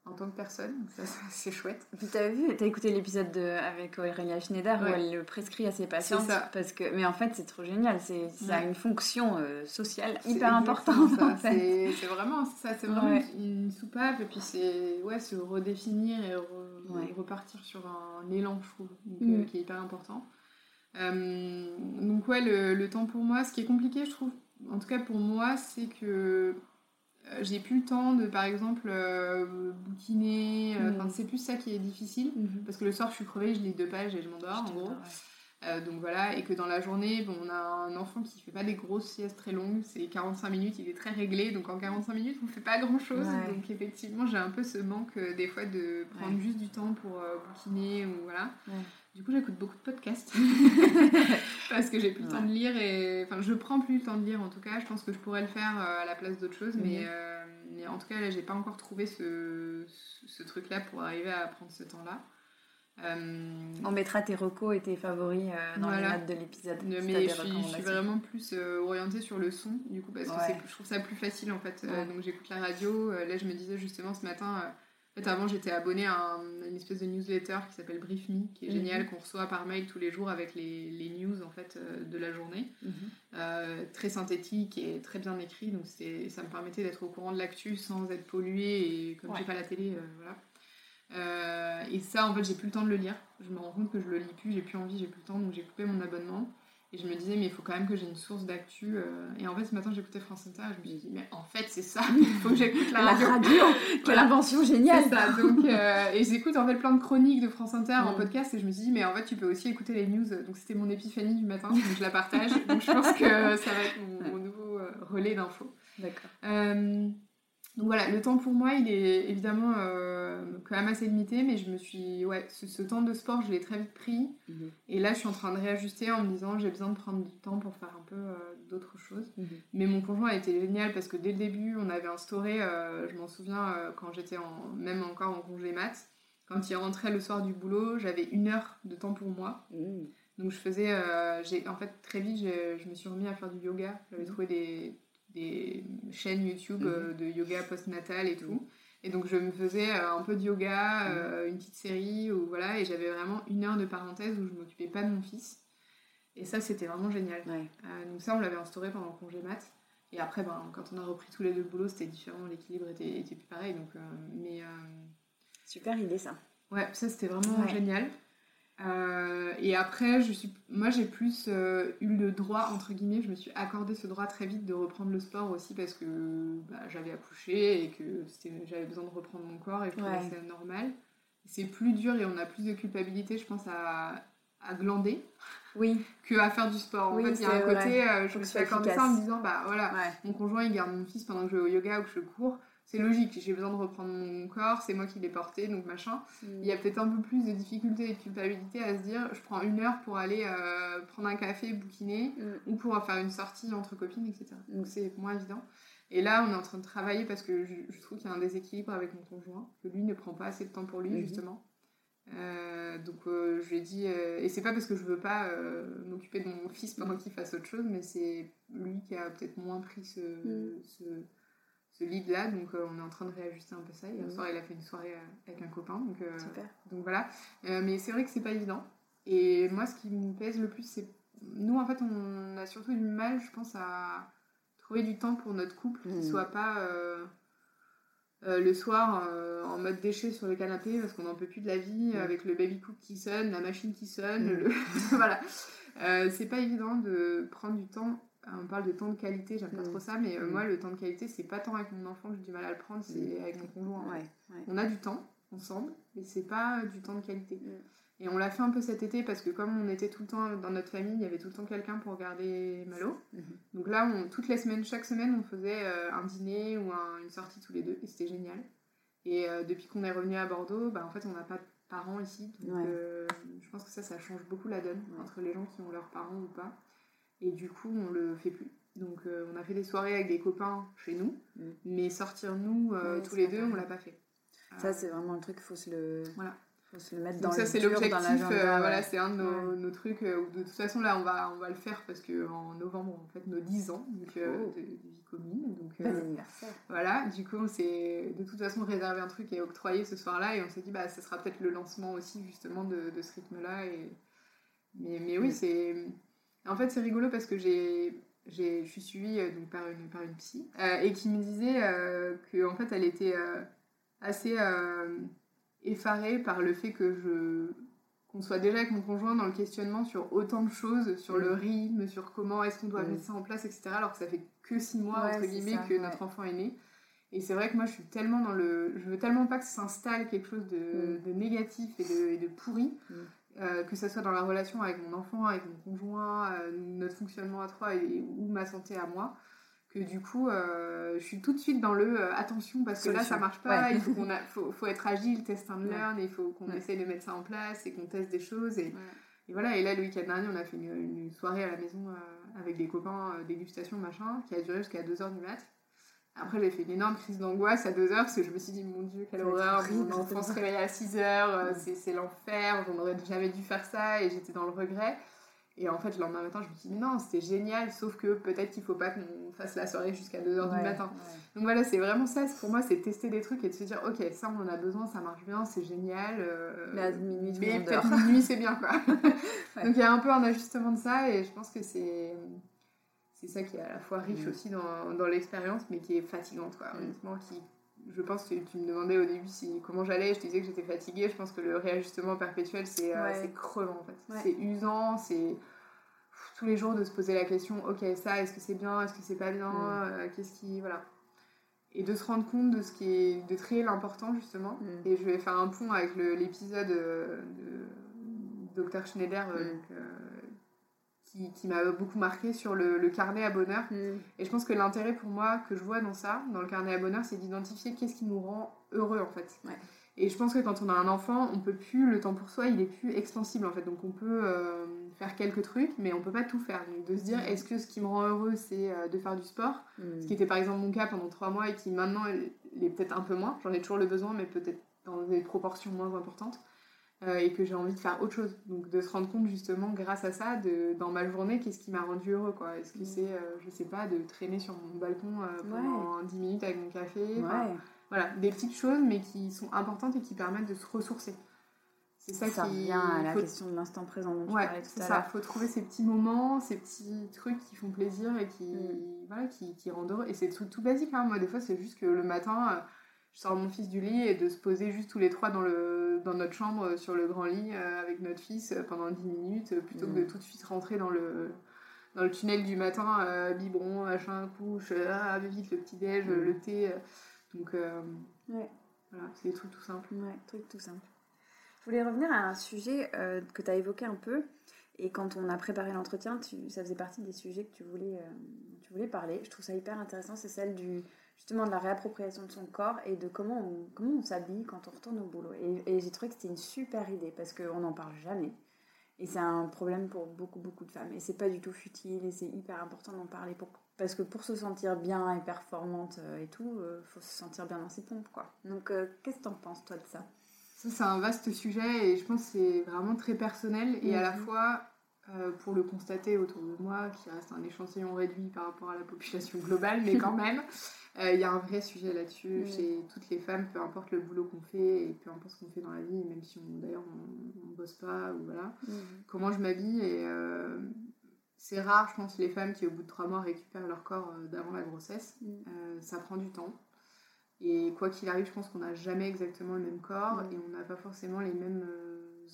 en tant que personne, ça, c'est chouette. Puis t'as vu, t'as écouté l'épisode de- avec Aurélia Schneider où elle le prescrit à ses patients. Parce que, mais en fait, c'est trop génial. C'est, ça a une fonction euh, sociale hyper importante. ça. En fait. C'est vraiment ça, c'est vraiment Ouais. une soupape et puis c'est ouais se redéfinir et, re- Ouais. et repartir sur un élan, je trouve, donc, Mm. euh, qui est hyper important. Euh, donc ouais, le, le temps pour moi, ce qui est compliqué, je trouve, en tout cas pour moi, c'est que j'ai plus le temps de, par exemple, euh, bouquiner. euh, Mm. C'est plus ça qui est difficile. Mhm. Parce que le soir, je suis crevée, je lis deux pages et je m'endors, en gros. ouais. Euh, donc voilà, et que dans la journée, bon, on a un enfant qui fait pas des grosses siestes très longues, c'est 45 minutes, il est très réglé, donc en 45 minutes, on fait pas grand chose. Donc effectivement, j'ai un peu ce manque euh, des fois de prendre juste du temps pour euh, bouquiner ou voilà. Du coup, j'écoute beaucoup de podcasts parce que j'ai plus le temps de lire et enfin, je prends plus le temps de lire en tout cas. Je pense que je pourrais le faire à la place d'autres choses, mais, mhm. mais, en tout cas, là, j'ai pas encore trouvé ce, ce truc-là pour arriver à prendre ce temps-là. Euh, On mettra tes recos et tes favoris euh, dans les notes de l'épisode. Mais je suis, vraiment plus euh, orientée sur le son, du coup, parce que je trouve ça plus facile en fait. donc j'écoute la radio. là, je me disais justement ce matin. En fait, avant, j'étais abonnée à une espèce de newsletter qui s'appelle Brief Me, qui est mhm. génial, qu'on reçoit par mail tous les jours avec les, les news en fait de la journée, mhm. très synthétique et très bien écrit. Donc ça me permettait d'être au courant de l'actu sans être polluée et comme j'ai pas la télé, voilà. Euh, et ça, en fait, j'ai plus le temps de le lire. Je me rends compte que je le lis plus, j'ai plus envie, j'ai plus le temps, donc j'ai coupé mon abonnement. Et je me disais, mais il faut quand même que j'ai une source d'actu. Euh. Et en fait, ce matin, j'écoutais France Inter et je me dit, mais en fait, c'est ça, il faut que j'écoute la radio. La radio Quelle invention géniale ça. Donc, euh, Et j'écoute en fait plein de chroniques de France Inter en mm. podcast et je me suis dit, mais en fait, tu peux aussi écouter les news. Donc, c'était mon épiphanie du matin, donc je la partage. donc, je pense que ça va être mon, mon nouveau relais d'infos. D'accord. Donc voilà, le temps pour moi, il est évidemment euh, quand même assez limité, mais je me suis. Ouais, ce, temps de sport, je l'ai très vite pris. Mhm. Et là, je suis en train de réajuster en me disant j'ai besoin de prendre du temps pour faire un peu euh, d'autres choses. Mhm. Mais mon conjoint a été génial parce que dès le début, on avait instauré, euh, je m'en souviens, quand j'étais en, même encore en congé maths, quand il rentrait le soir du boulot, j'avais une heure de temps pour moi. Mhm. Donc je faisais. j'ai en fait, très vite, je me suis remis à faire du yoga. J'avais trouvé des des chaînes YouTube mhm. euh, de yoga postnatal et tout. Et donc je me faisais euh, un peu de yoga, mhm. euh, une petite série, ou voilà, et j'avais vraiment une heure de parenthèse où je m'occupais pas de mon fils. Et ça, c'était vraiment génial. donc ça, on l'avait instauré pendant le congé mat. Et après, ben, quand on a repris tous les deux le boulot, c'était différent, l'équilibre était, était, plus pareil. Donc, mais, Super idée ça. Ouais, ça c'était vraiment génial. Euh, et après, je suis, moi j'ai plus euh, eu le droit, entre guillemets, je me suis accordé ce droit très vite de reprendre le sport aussi parce que bah, j'avais accouché et que j'avais besoin de reprendre mon corps et que c'est normal. C'est plus dur et on a plus de culpabilité, je pense, à, à glander oui. que à faire du sport. En fait, il y a un côté, euh, je me suis accordé ça en me disant, bah voilà, mon conjoint il garde mon fils pendant que je vais au yoga ou que je cours c'est logique, j'ai besoin de reprendre mon corps, c'est moi qui l'ai porté, donc machin. Mm. Il y a peut-être un peu plus de difficulté et de culpabilité à se dire je prends une heure pour aller euh, prendre un café, bouquiner, mm. ou pour faire une sortie entre copines, etc. Donc c'est moins évident. Et là, on est en train de travailler parce que je, trouve qu'il y a un déséquilibre avec mon conjoint, que lui ne prend pas assez de temps pour lui, mm-hmm. justement. Euh, donc euh, je lui ai dit, et c'est pas parce que je veux pas m'occuper de mon fils pendant qu'il fasse autre chose, mais c'est lui qui a peut-être moins pris ce, mm. ce ce lead-là. Donc, euh, on est en train de réajuster un peu ça. Hier mhm. soir, il a fait une soirée euh, avec un copain. Donc, euh, Super. donc voilà. mais c'est vrai que c'est pas évident. Et moi, ce qui me pèse le plus, c'est. Nous, en fait, on a surtout du mal, je pense, à trouver du temps pour notre couple qui mhm. soit pas. le soir en mode déchet sur le canapé parce qu'on n'en peut plus de la vie mhm. avec le baby cook qui sonne, la machine qui sonne, voilà. c'est pas évident de prendre du temps on parle de temps de qualité, j'aime pas mm. trop ça, mais euh, mm. moi, le temps de qualité, c'est pas tant avec mon enfant que j'ai du mal à le prendre, c'est mm. avec mon conjoint. On a du temps ensemble, mais c'est pas du temps de qualité. Et on l'a fait un peu cet été parce que comme on était tout le temps dans notre famille, il y avait tout le temps quelqu'un pour regarder Malo. Mm-hmm. Donc là, on, toutes les semaines, chaque semaine, on faisait euh, un dîner ou une sortie tous les deux, et c'était génial. Et euh, depuis qu'on est revenu à Bordeaux, bah, en fait, on n'a pas de parents ici, donc je pense que ça, ça change beaucoup la donne entre les gens qui ont leurs parents ou pas. Et du coup, on le fait plus. Donc, euh, on a fait des soirées avec des copains chez nous, mm. mais sortir nous euh, tous les deux, on l'a pas fait. Ça, euh, c'est vraiment un truc, il faut se le. Voilà. Faut se le mettre dans Donc ça c'est l'objectif, voilà, c'est un de nos, trucs où de toute façon là on va, on va le faire parce qu'en novembre on fait nos 10 ans donc, oh. de, vie commune. Donc, anniversaire. Voilà, du coup on s'est de toute façon réservé un truc et octroyé ce soir-là et on s'est dit bah ça sera peut-être le lancement aussi justement de, de ce rythme-là. Et... Mais, mais oui, mm. c'est en fait, c'est rigolo parce que j'ai, je suis suivie euh, donc, par, une, par une psy euh, et qui me disait euh, qu'en fait, elle était assez effarée par le fait que je qu'on soit déjà avec mon conjoint dans le questionnement sur autant de choses, sur le mm. rythme, sur comment est-ce qu'on doit mm. mettre ça en place, etc. Alors que ça fait que six mois, entre guillemets, que notre enfant est né. Et c'est vrai que moi, je suis tellement dans le... Je veux tellement pas que s'installe quelque chose de, mm. de négatif et de, et de pourri euh, que ce soit dans la relation avec mon enfant, avec mon conjoint, euh, notre fonctionnement à trois et, ou ma santé à moi, que du coup, euh, je suis tout de suite dans le attention parce que là, ça marche pas, il faut, qu'on faut, faut, être agile, test and learn, il faut qu'on essaye de mettre ça en place et qu'on teste des choses. Et, et, voilà, et là, le week-end dernier, on a fait une, soirée à la maison avec des copains, dégustation, machin, qui a duré jusqu'à 2h du mat'. Après, j'ai fait une énorme crise d'angoisse à 2 heures parce que je me suis dit, mon Dieu, quelle horreur, mon enfant se réveillait à 6 heures, c'est l'enfer, on n'aurait jamais dû faire ça et j'étais dans le regret. Et en fait, le lendemain matin, je me suis dit, non, c'était génial, sauf que peut-être qu'il faut pas qu'on fasse la soirée jusqu'à 2 heures du matin. Donc voilà, c'est vraiment ça, pour moi, c'est tester des trucs et de se dire, ok, ça, on en a besoin, ça marche bien, c'est génial. Euh, mais à minuit, mais peut-être minuit, c'est bien, quoi. Donc il y a un peu un ajustement de ça et je pense que c'est c'est ça qui est à la fois riche mm. aussi dans, dans l'expérience, mais qui est fatigante, quoi. Mm. Honnêtement, qui, je pense que tu me demandais au début si, comment j'allais, je te disais que j'étais fatiguée. Je pense que le réajustement perpétuel, c'est euh, crevant, en fait. C'est usant, c'est tous les jours de se poser la question, ok, ça, est-ce que c'est bien, est-ce que c'est pas bien, mm. euh, qu'est-ce qui... Voilà. Et de se rendre compte de ce qui est... de trier l'important, justement. Et je vais faire un pont avec l'épisode euh, de Dr Schneider, donc, qui, m'a beaucoup marqué sur le, carnet à bonheur. Mm. Et je pense que l'intérêt pour moi que je vois dans ça, dans le carnet à bonheur, c'est d'identifier qu'est-ce qui nous rend heureux en fait. Et je pense que quand on a un enfant, on peut plus, le temps pour soi, il est plus extensible en fait. Donc on peut euh, faire quelques trucs, mais on peut pas tout faire. Donc de se dire, mm. est-ce que ce qui me rend heureux, c'est euh, de faire du sport? Mm. Ce qui était par exemple mon cas pendant trois mois et qui maintenant est peut-être un peu moins. J'en ai toujours le besoin, mais peut-être dans des proportions moins importantes. Euh, et que j'ai envie de faire autre chose. Donc de se rendre compte justement grâce à ça, de, dans ma journée, qu'est-ce qui m'a rendu heureux quoi. Est-ce que c'est, euh, je sais pas, de traîner sur mon balcon euh, pendant 10 minutes avec mon café Voilà, des petites choses mais qui sont importantes et qui permettent de se ressourcer. C'est ça, ça qui revient à la question de l'instant présent dont ouais, c'est ça. Il faut trouver ces petits moments, ces petits trucs qui font plaisir et qui, mm. voilà, qui, qui rendent heureux. Et c'est tout, tout basique. Hein. Moi, des fois, c'est juste que le matin je sors mon fils du lit et de se poser juste tous les trois dans, le, dans notre chambre euh, sur le grand lit euh, avec notre fils euh, pendant 10 minutes plutôt que de mm. tout de suite rentrer dans le, dans le tunnel du matin, biberon, machin, couche, ah, vite le petit-déj, mm. le thé. donc ouais. voilà, c'est des trucs tout simples. Ouais, trucs tout simples. Je voulais revenir à un sujet que tu as évoqué un peu. Et quand on a préparé l'entretien, ça faisait partie des sujets que tu voulais, tu voulais parler. Je trouve ça hyper intéressant, c'est celle du, justement de la réappropriation de son corps et de comment on, comment on s'habille quand on retourne au boulot. Et, j'ai trouvé que c'était une super idée parce qu'on n'en parle jamais. Et c'est un problème pour beaucoup, beaucoup de femmes. Et c'est pas du tout futile et c'est hyper important d'en parler pour, parce que pour se sentir bien et performante euh, et tout, il euh, faut se sentir bien dans ses pompes, quoi. Donc, euh, qu'est-ce que t'en penses, toi, de ça? Ça, c'est un vaste sujet et je pense que c'est vraiment très personnel et à la mhm. Fois pour le constater autour de moi, qui reste un échantillon réduit par rapport à la population globale, mais quand même. Il euh, y a un vrai sujet là-dessus chez toutes les femmes, peu importe le boulot qu'on fait et peu importe ce qu'on fait dans la vie, même si on d'ailleurs on, on, bosse pas ou voilà. Comment je m'habille et euh, c'est rare, je pense, les femmes qui au bout de trois mois récupèrent leur corps euh, d'avant la grossesse. ça prend du temps. Et quoi qu'il arrive, je pense qu'on n'a jamais exactement le même corps et on n'a pas forcément les mêmes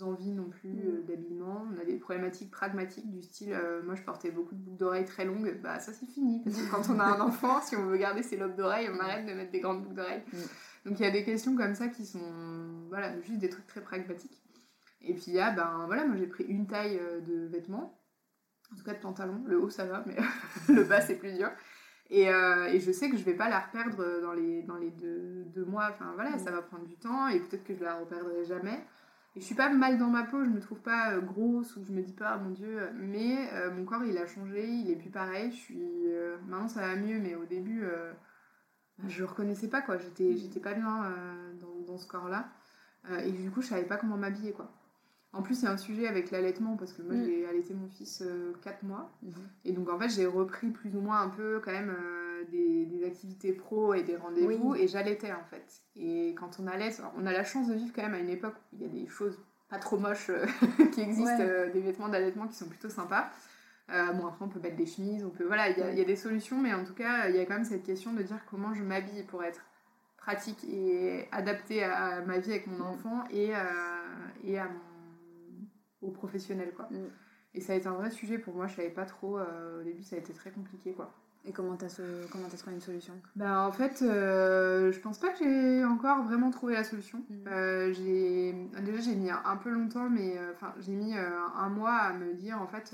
envies non plus mm. euh, d'habillement. On a des problématiques pragmatiques du style, euh, moi je portais beaucoup de boucles d'oreilles très longues, bah ça c'est fini, parce que quand on a un enfant, si on veut garder ses lobes d'oreilles, on arrête de mettre des grandes boucles d'oreilles. Mm. Donc il y a des questions comme ça qui sont, voilà, juste des trucs très pragmatiques. Et puis il y a, ben voilà, moi j'ai pris une taille euh, de vêtements, en tout cas de pantalon, le haut ça va, mais le bas c'est plus dur. Et, et, je sais que je vais pas la reperdre dans les, dans les deux, deux mois, enfin voilà, mm. ça va prendre du temps et peut-être que je la reperdrai jamais. Et je suis pas mal dans ma peau, je me trouve pas euh, grosse ou je me dis pas, ah, mon dieu, mais euh, mon corps il a changé, il est plus pareil. Je suis, euh, maintenant ça va mieux, mais au début, je le reconnaissais pas quoi, j'étais, j'étais pas bien dans, dans, ce corps-là. et du coup, je savais pas comment m'habiller quoi. En plus, c'est un sujet avec l'allaitement parce que moi mm. j'ai allaité mon fils 4 mois. Mm-hmm. Et donc en fait, j'ai repris plus ou moins un peu quand même des, activités pro et des rendez-vous et j'allaitais en fait. Et quand on allait, on a la chance de vivre quand même à une époque où il y a des choses pas trop moches euh, qui existent, euh, des vêtements d'allaitement qui sont plutôt sympas. Euh, bon, après, on peut mettre des chemises, on peut. Voilà, il y, a, des solutions, mais en tout cas, il y a quand même cette question de dire comment je m'habille pour être pratique et adaptée à ma vie avec mon enfant et, et à mon, au professionnel, quoi. Mm. Et ça a été un vrai sujet pour moi, je savais pas trop. au début, ça a été très compliqué, quoi. Et comment t'as trouvé une solution? Bah en fait, euh, je pense pas que j'ai encore vraiment trouvé la solution. Mhm. Euh, j'ai déjà j'ai mis un peu longtemps, mais euh, j'ai mis euh, un mois à me dire en fait,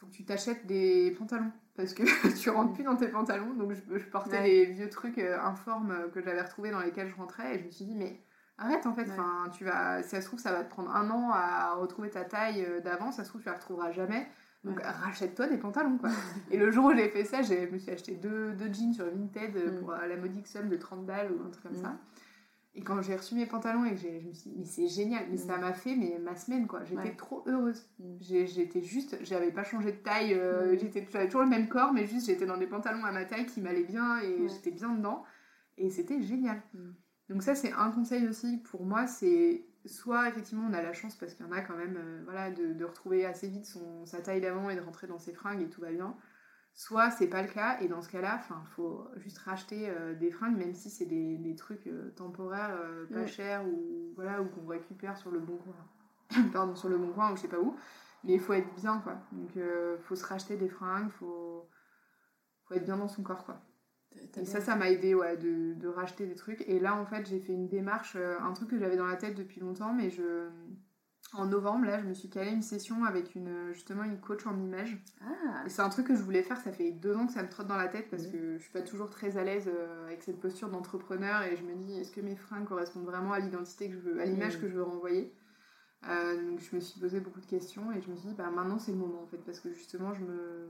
faut que tu t'achètes des pantalons parce que tu rentres plus dans tes pantalons. Donc je, je portais Ouais. les vieux trucs informes que j'avais retrouvés dans lesquels je rentrais et je me suis dit mais arrête en fait. Ouais. Enfin tu vas, si ça se trouve ça va te prendre un an à retrouver ta taille d'avant. Ça se trouve tu la retrouveras jamais. Donc Ouais. rachète-toi des pantalons quoi. Et le jour où j'ai fait ça, j'ai- je me suis acheté deux, deux jeans sur Vinted Mm. pour euh, la modique somme de 30 balles ou un truc comme Mm. ça. Et quand j'ai reçu mes pantalons et que j'ai- je me suis dit, mais c'est génial, mais Mm. ça m'a fait mais, ma semaine quoi. J'étais Ouais. trop heureuse. J'étais juste, j'avais pas changé de taille, euh, j'étais- j'avais toujours le même corps, mais juste j'étais dans des pantalons à ma taille qui m'allaient bien et Ouais. j'étais bien dedans. Et c'était génial. Donc ça c'est un conseil aussi pour moi, c'est soit effectivement on a la chance parce qu'il y en a quand même euh, voilà, de, de retrouver assez vite son, sa taille d'avant et de rentrer dans ses fringues et tout va bien. Soit c'est pas le cas et dans ce cas-là, il faut juste racheter euh, des fringues même si c'est des, des trucs euh, temporaires, pas chers ou voilà ou qu'on récupère sur le bon coin, pardon sur le bon coin ou je sais pas où. Mais il faut être bien quoi. Donc faut se racheter des fringues, faut faut être bien dans son corps quoi. Et ça, ça m'a aidé ouais, de, de racheter des trucs. Et là, en fait, j'ai fait une démarche, euh, un truc que j'avais dans la tête depuis longtemps, mais je... En novembre, là, je me suis calée une session avec une, justement une coach en image. Ah, Et c'est un truc que je voulais faire, ça fait deux ans que ça me trotte dans la tête parce Mhm. que je suis pas toujours très à l'aise euh, avec cette posture d'entrepreneur et je me dis, est-ce que mes fringues correspondent vraiment à l'identité que je veux, à l'image Mhm. que je veux renvoyer? Euh, donc je me suis posé beaucoup de questions et je me suis dit bah maintenant c'est le moment en fait parce que justement je me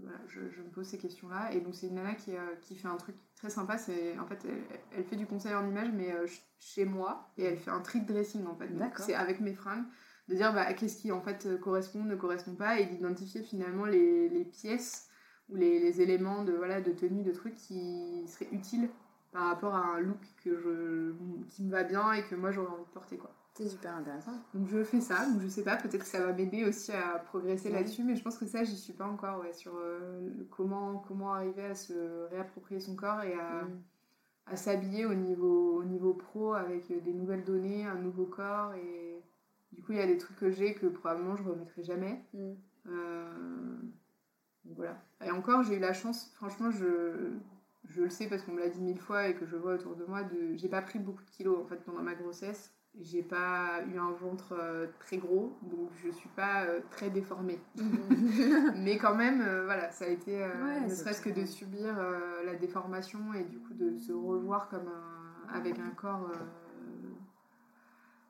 voilà, je, je me pose ces questions là et donc c'est une nana qui, euh, qui fait un truc très sympa. C'est en fait elle, elle fait du conseil en image mais euh, ch- chez moi et elle fait un trick dressing en fait. C'est avec mes fringues de dire bah, qu'est-ce qui en fait correspond ne correspond pas et d'identifier finalement les, les pièces ou les, les éléments de voilà de tenue de trucs qui seraient utiles par rapport à un look que je qui me va bien et que moi j'aurais envie de porter quoi c'est super intéressant. donc je fais ça, donc je sais pas, peut-être que ça va m'aider aussi à progresser Ouais. là-dessus, mais je pense que ça, j'y suis pas encore, ouais, sur euh, comment, comment arriver à se réapproprier son corps et à, Mm. à s'habiller au niveau, au niveau pro avec euh, des nouvelles données, un nouveau corps, et du coup, il y a des trucs que j'ai que probablement je remettrai jamais. Mm. Euh, donc voilà. Et encore, j'ai eu la chance, franchement, je, je le sais parce qu'on me l'a dit mille fois et que je vois autour de moi, de, j'ai pas pris beaucoup de kilos en fait pendant ma grossesse. J'ai pas eu un ventre euh, très gros, donc je suis pas euh, très déformée. Mais quand même, euh, voilà, ça a été, Ouais, ne serait-ce que de subir la déformation et du coup de se revoir comme un, avec un corps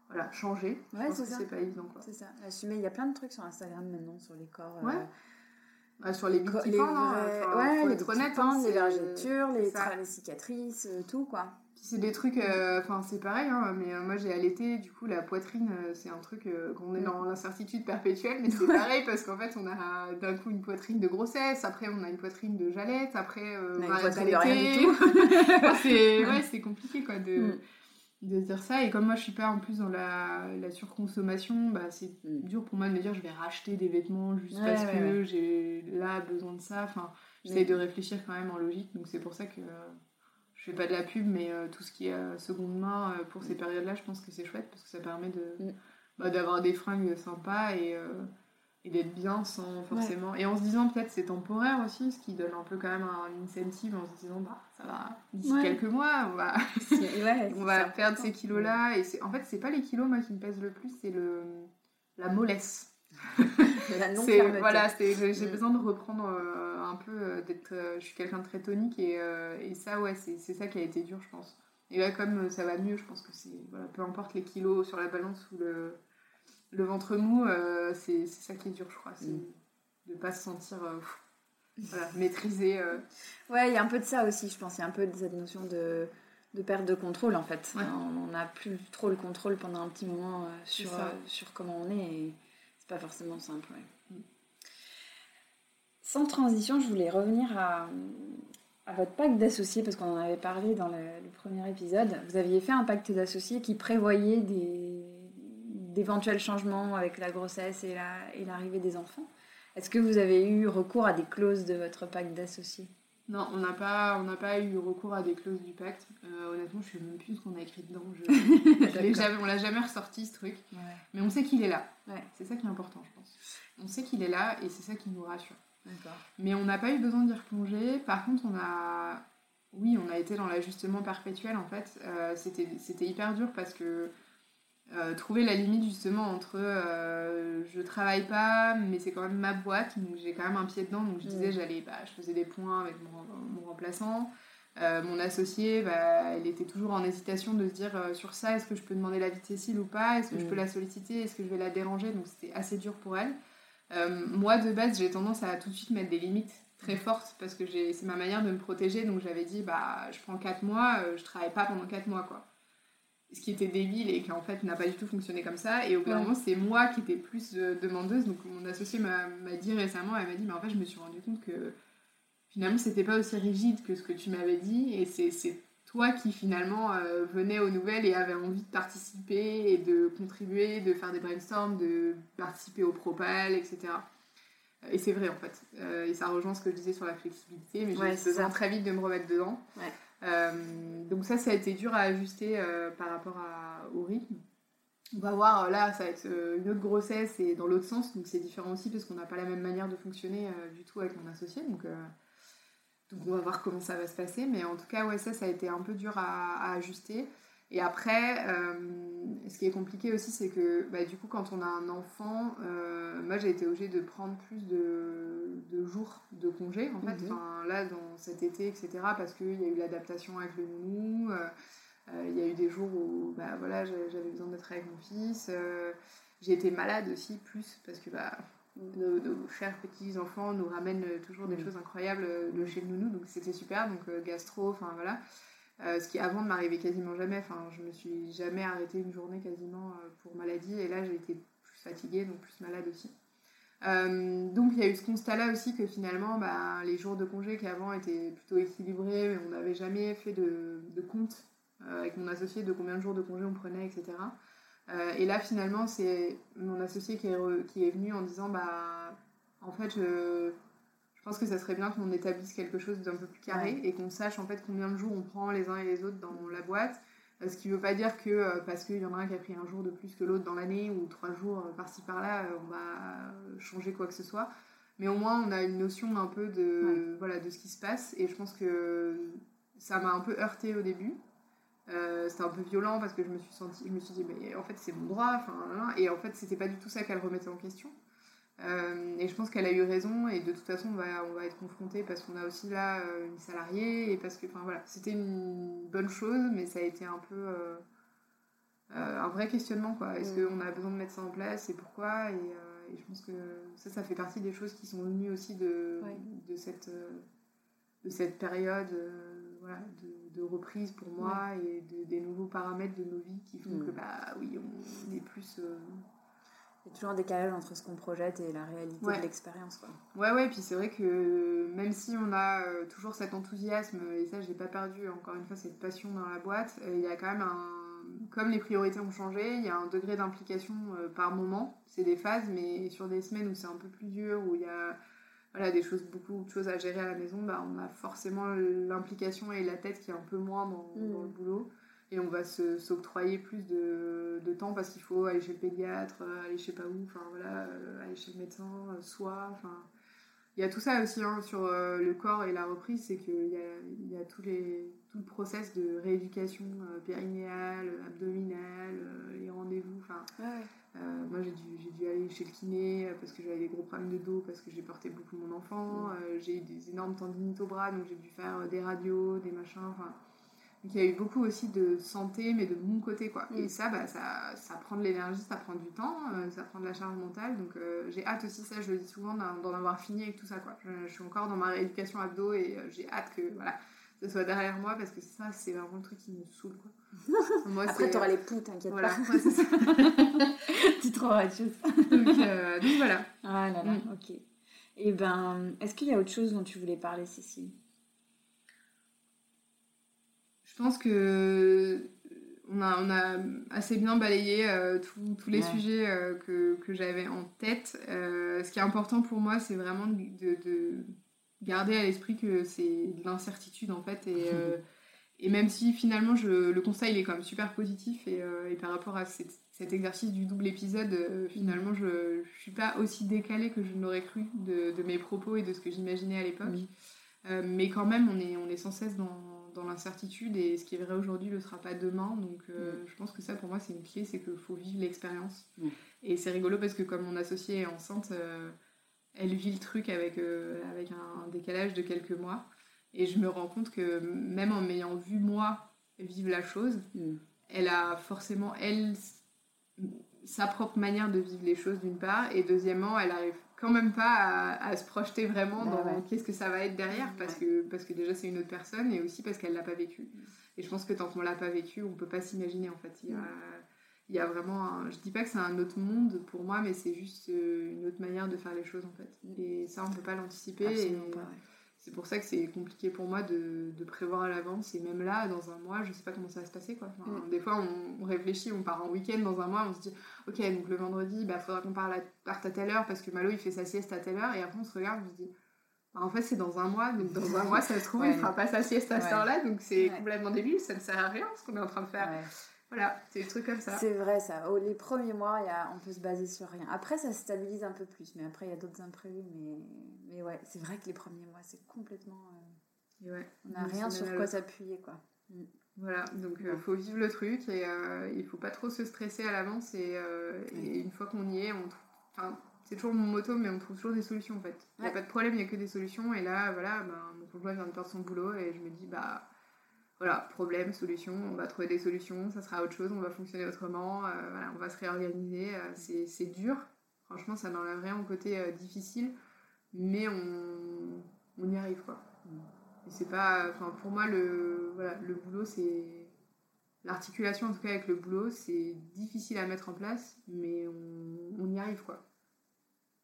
voilà, changé. Ouais, c'est que ça. c'est pas évident quoi. C'est ça, assumer. Il y a plein de trucs sur Instagram maintenant sur les corps. euh, Ouais. Ah, sur les petits les hein, vrais- enfin, ouais, faut les hein, les c'est- vergetures, les, les cicatrices, tout quoi. C'est des trucs, euh, enfin c'est pareil, hein, mais euh, moi j'ai allaité, du coup la poitrine euh, c'est un truc qu'on est dans l'incertitude perpétuelle, mais c'est pareil parce qu'en fait on a d'un coup une poitrine de grossesse, après on a une poitrine de jalette, après euh, On a une arrête poitrine de rien d'allaiter. c'est ouais, compliqué quoi de, Mm. de dire ça, et comme moi je suis pas en plus dans la, la surconsommation, bah c'est Mm. dur pour moi de me dire je vais racheter des vêtements juste Ouais, parce ouais, que j'ai là besoin de ça, enfin j'essaie de réfléchir quand même en logique, donc c'est pour ça que je fais pas de la pub, mais euh, tout ce qui est euh, seconde main euh, pour ces périodes-là, je pense que c'est chouette parce que ça permet de Mm. bah, d'avoir des fringues sympas et, et d'être bien sans forcément. Et en se disant peut-être c'est temporaire aussi, ce qui donne un peu quand même un incentive en se disant bah ça va, d'ici Ouais. quelques mois, on va, ouais, on va perdre ces kilos-là. Et c'est en fait, c'est pas les kilos moi qui me pèsent le plus, c'est le la mollesse. La non C'est fermeté. voilà, j'ai Mm. besoin de reprendre euh, un peu euh, d'être. euh, je suis quelqu'un de très tonique et, euh, et ça ouais, c'est ça qui a été dur, je pense. Et là, comme ça va mieux, je pense que c'est voilà, peu importe les kilos sur la balance ou le le ventre mou, c'est ça qui est dur, je crois, c'est Mm. de pas se sentir voilà, maîtrisé. Ouais, il y a un peu de ça aussi, je pense. Il y a un peu de cette notion de, de perte de contrôle, en fait. Ouais. On n'a plus trop le contrôle pendant un petit moment euh, sur, euh, sur comment on est et pas forcément simple. Mm. Sans transition, je voulais revenir à, votre pacte d'associés parce qu'on en avait parlé dans le, premier épisode. Vous aviez fait un pacte d'associés qui prévoyait d'éventuels changements avec la grossesse et et l'arrivée des enfants. Est-ce que vous avez eu recours à des clauses de votre pacte d'associés? Non, on n'a pas, on n'a pas eu recours à des clauses du pacte. Euh, honnêtement, je sais même plus ce qu'on a écrit dedans. Je, je l'ai jamais, on l'a jamais ressorti ce truc. Ouais. Mais on sait qu'il est là. Ouais. C'est ça qui est important, je pense. On sait qu'il est là et c'est ça qui nous rassure. Mais on n'a pas eu besoin d'y replonger. Par contre, on a. Oui, on a été dans l'ajustement perpétuel en fait. Euh, c'était hyper dur parce que euh, trouver la limite justement entre euh, je travaille pas, mais c'est quand même ma boîte, donc j'ai quand même un pied dedans. Donc je disais, mm. j'allais, bah, je faisais des points avec mon, mon remplaçant. Euh, mon associé, bah, elle était toujours en hésitation de se dire sur ça, est-ce que je peux demander l'avis de Cécile ou pas? Est-ce que je peux mm. la solliciter? Est-ce que je vais la déranger? Donc c'était assez dur pour elle. Moi, de base, j'ai tendance à tout de suite mettre des limites très fortes parce que c'est ma manière de me protéger. Donc j'avais dit, bah, je prends 4 mois, je travaille pas pendant 4 mois. quoi. Ce qui était débile et qui en fait n'a pas du tout fonctionné comme ça. Et au bout d'un moment, c'est moi qui étais plus demandeuse. Donc mon associé m'a dit récemment, elle m'a dit, mais en fait, je me suis rendu compte que finalement, c'était pas aussi rigide que ce que tu m'avais dit. Et c'est toi qui finalement euh, venais aux nouvelles et avait envie de participer et de contribuer, de faire des brainstorms, de participer au propal, etc. Et c'est vrai en fait. Euh, et ça rejoint ce que je disais sur la flexibilité, mais j'ai besoin très vite de me remettre dedans. Euh, donc ça, ça a été dur à ajuster par rapport au rythme. On va voir, là, ça va être une autre grossesse et dans l'autre sens, donc c'est différent aussi parce qu'on n'a pas la même manière de fonctionner du tout avec mon associé. Donc donc on va voir comment ça va se passer. Mais en tout cas, ouais, ça, ça a été un peu dur à, ajuster. Et après, euh, ce qui est compliqué aussi, c'est que bah, du coup, quand on a un enfant, euh, moi j'ai été obligée de prendre plus de, jours de congé, en fait, enfin, là, dans cet été, etc., parce qu'il y a eu l'adaptation avec le nounou, euh, il y a eu des jours où bah, voilà, j'avais besoin d'être avec mon fils, j'ai été malade aussi, plus, parce que bah, nos, chers petits enfants nous ramènent toujours des choses incroyables de chez nous, donc c'était super. Donc gastro, enfin voilà. Euh, ce qui avant ne m'arrivait quasiment jamais. Enfin, je me suis jamais arrêtée une journée quasiment euh, pour maladie, et là j'ai été plus fatiguée, donc plus malade aussi. donc il y a eu ce constat-là aussi que finalement bah, les jours de congé qui avant étaient plutôt équilibrés, mais on n'avait jamais fait de, compte avec mon associé de combien de jours de congé on prenait, etc. Euh, et là, finalement, c'est mon associé qui est, qui est venu en disant bah, en fait, je, je pense que ça serait bien qu'on établisse quelque chose d'un peu plus carré et qu'on sache en fait combien de jours on prend les uns et les autres dans la boîte. Euh, ce qui ne veut pas dire que euh, parce qu'il y en a un qui a pris un jour de plus que l'autre dans l'année ou trois jours par-ci par-là, on va changer quoi que ce soit. Mais au moins, on a une notion un peu de, voilà, de ce qui se passe. Et je pense que ça m'a un peu heurté au début. Euh, c'était un peu violent parce que je me suis senti, je me suis dit, mais en fait c'est mon droit, enfin, et en fait c'était pas du tout ça qu'elle remettait en question. Euh, et je pense qu'elle a eu raison et de toute façon on va, on va être confronté parce qu'on a aussi là euh, une salariée et parce que, enfin voilà, c'était une bonne chose, mais ça a été un peu un vrai questionnement quoi. Est-ce qu'on a besoin de mettre ça en place et pourquoi? Et, je pense que ça, ça fait partie des choses qui sont venues aussi de, de cette de cette période voilà, de de reprise pour moi et de, des nouveaux paramètres de nos vies qui font que, mm. bah oui, on est plus. Euh, Il y a toujours un décalage entre ce qu'on projette et la réalité de l'expérience. Quoi. Ouais, ouais, puis c'est vrai que même si on a euh, toujours cet enthousiasme, et ça, je n'ai pas perdu, encore une fois, cette passion dans la boîte, euh, il y a quand même un. Comme les priorités ont changé, il y a un degré d'implication par moment. C'est des phases, mais sur des semaines où c'est un peu plus dur, où il y a voilà, des choses, beaucoup de choses à gérer à la maison, bah, on a forcément l'implication et la tête qui est un peu moins dans, mm. le boulot. Et on va s'octroyer plus de, de, temps parce qu'il faut aller chez le pédiatre, aller chez pas où, enfin voilà, euh, aller chez le médecin, euh, soi, enfin. Il y a tout ça aussi hein, sur euh, le corps et la reprise, c'est qu'il y a, il y a tous les, tout le process de rééducation périnéale, abdominale, les rendez-vous, enfin. Euh, moi, j'ai dû, dû, aller chez le kiné euh, parce que j'avais des gros problèmes de dos, parce que j'ai porté beaucoup mon enfant. Mm. Euh, j'ai eu des énormes tendinites au bras, donc j'ai dû faire des radios, des machins. Enfin, donc il y a eu beaucoup aussi de santé, mais de mon côté. quoi. Mm. Et ça, bah, ça, ça prend de l'énergie, ça prend du temps, ça prend de la charge mentale. Donc j'ai hâte aussi, ça je le dis souvent, d'en avoir fini avec tout ça. quoi. Je, je suis encore dans ma rééducation abdo et j'ai hâte que voilà, ce soit derrière moi parce que ça, c'est vraiment le truc qui me saoule. Quoi. Moi, Après, t'auras les poux, t'inquiète voilà. pas. c'est ça. tu trouveras autre chose. donc, euh, donc, voilà. Ah là là, mm. ok. Et eh ben, est-ce qu'il y a autre chose dont tu voulais parler, Cécile? Je pense que on a, on a assez bien balayé euh, tous les sujets euh, que, que j'avais en tête. ce qui est important pour moi, c'est vraiment de, de, garder à l'esprit que c'est de l'incertitude en fait et et même si finalement je, le constat il est quand même super positif et, et par rapport à cet, cet, exercice du double épisode, finalement je, ne suis pas aussi décalée que je l'aurais cru de, de, mes propos et de ce que j'imaginais à l'époque. mais quand même, on est, on est sans cesse dans, dans l'incertitude et ce qui est vrai aujourd'hui ne le sera pas demain. Donc euh, mm. je pense que ça pour moi c'est une clé, c'est qu'il faut vivre l'expérience. Mm. Et c'est rigolo parce que comme mon associée est enceinte, euh, elle vit le truc avec, euh, avec un, décalage de quelques mois. Et je me rends compte que même en m'ayant vu moi vivre la chose, mm. elle a forcément, elle, sa propre manière de vivre les choses d'une part, et deuxièmement, elle arrive quand même pas à, se projeter vraiment bah dans qu'est-ce que ça va être derrière, parce, que, parce que déjà c'est une autre personne, et aussi parce qu'elle l'a pas vécu. Et je pense que tant qu'on l'a pas vécu, on peut pas s'imaginer en fait. Il y a, il y a vraiment, je dis pas que c'est un autre monde pour moi, mais c'est juste euh, une autre manière de faire les choses en fait. Et ça, on peut pas l'anticiper. C'est pour ça que c'est compliqué pour moi de, de prévoir à l'avance. Et même là, dans un mois, je sais pas comment ça va se passer. Quoi. Mm. Des fois, on, réfléchit, on part en week-end dans un mois, on se dit Ok, donc le vendredi, il bah, faudra qu'on parte à telle heure parce que Malo il fait sa sieste à telle heure. Et après, on se regarde, on se dit bah, En fait, c'est dans un mois. Donc dans un mois, ça se trouve, il fera pas sa sieste à cette heure-là. Donc c'est complètement débile. Ça ne sert à rien ce qu'on est en train de faire. Voilà, c'est des trucs comme ça. C'est vrai ça. les premiers mois, y a, on peut se baser sur rien. Après, ça se stabilise un peu plus, mais après, il y a d'autres imprévus. Mais, mais ouais, c'est vrai que les premiers mois, c'est complètement. Euh, ouais. On n'a rien sur quoi s'appuyer, quoi. Mm. Voilà, donc il euh, faut vivre le truc et euh, il faut pas trop se stresser à l'avance. Et, et, une fois qu'on y est, on enfin, c'est toujours mon motto, mais on trouve toujours des solutions en fait. Il n'y a pas de problème, il n'y a que des solutions. Et là, voilà, ben, mon conjoint vient de perdre son boulot et je me dis, bah voilà, problème, solution, on va trouver des solutions, ça sera autre chose, on va fonctionner autrement, euh, on va se réorganiser. Euh, c'est dur, franchement, ça n'enlève rien au côté euh, difficile, mais on, on, y arrive quoi. C'est pas, pour moi, le, le boulot, c'est. L'articulation, en tout cas, avec le boulot, c'est difficile à mettre en place, mais on, on y arrive quoi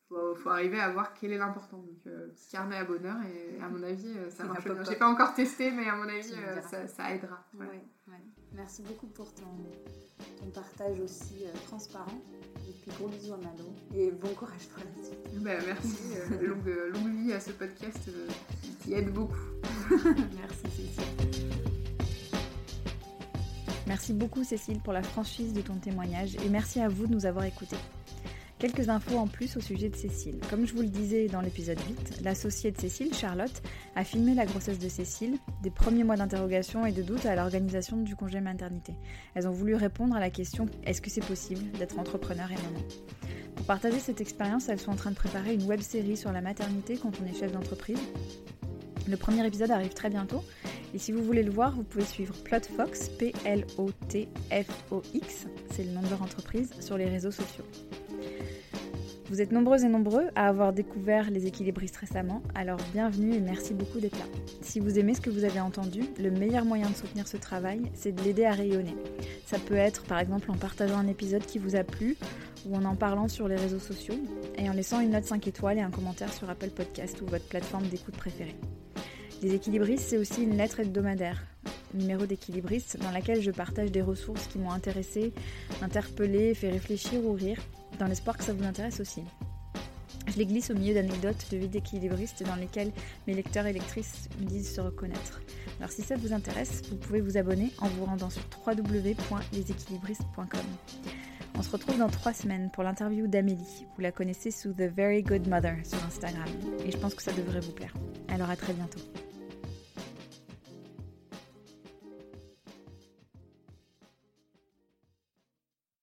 faut, faut arriver à voir quel est l'important. Donc, euh, carnet à bonheur, et à mon avis, euh, ça marche bien. J'ai pas encore testé, mais à mon avis, euh, ça, ça, aidera. Merci beaucoup pour ton, ton partage aussi transparent. Et puis gros bisous à Malo. Et bon courage pour la suite. Bah, merci. longue, longue vie à ce podcast qui aide beaucoup. merci Cécile. Merci beaucoup Cécile pour la franchise de ton témoignage et merci à vous de nous avoir écoutés. Quelques infos en plus au sujet de Cécile. Comme je vous le disais dans l'épisode 8, l'associée de Cécile, Charlotte, a filmé la grossesse de Cécile, des premiers mois d'interrogation et de doute à l'organisation du congé maternité. Elles ont voulu répondre à la question est-ce que c'est possible d'être entrepreneur et maman? Pour partager cette expérience, elles sont en train de préparer une web série sur la maternité quand on est chef d'entreprise. Le premier épisode arrive très bientôt et si vous voulez le voir, vous pouvez suivre Plotfox, P-L-O-T-F-O-X, c'est le nom de leur entreprise, sur les réseaux sociaux. Vous êtes nombreux et nombreux à avoir découvert les équilibristes récemment, alors bienvenue et merci beaucoup d'être là. Si vous aimez ce que vous avez entendu, le meilleur moyen de soutenir ce travail, c'est de l'aider à rayonner. Ça peut être par exemple en partageant un épisode qui vous a plu ou en en parlant sur les réseaux sociaux et en laissant une note 5 étoiles et un commentaire sur Apple Podcast ou votre plateforme d'écoute préférée. Les équilibristes, c'est aussi une lettre hebdomadaire, numéro d'équilibriste, dans laquelle je partage des ressources qui m'ont intéressé, interpellé, fait réfléchir ou rire dans l'espoir que ça vous intéresse aussi. Je les glisse au milieu d'anecdotes de vie d'équilibristes dans lesquelles mes lecteurs et lectrices me disent se reconnaître. Alors si ça vous intéresse, vous pouvez vous abonner en vous rendant sur www.leséquilibristes.com. On se retrouve dans trois semaines pour l'interview d'Amélie. Vous la connaissez sous The Very Good Mother sur Instagram. Et je pense que ça devrait vous plaire. Alors à très bientôt.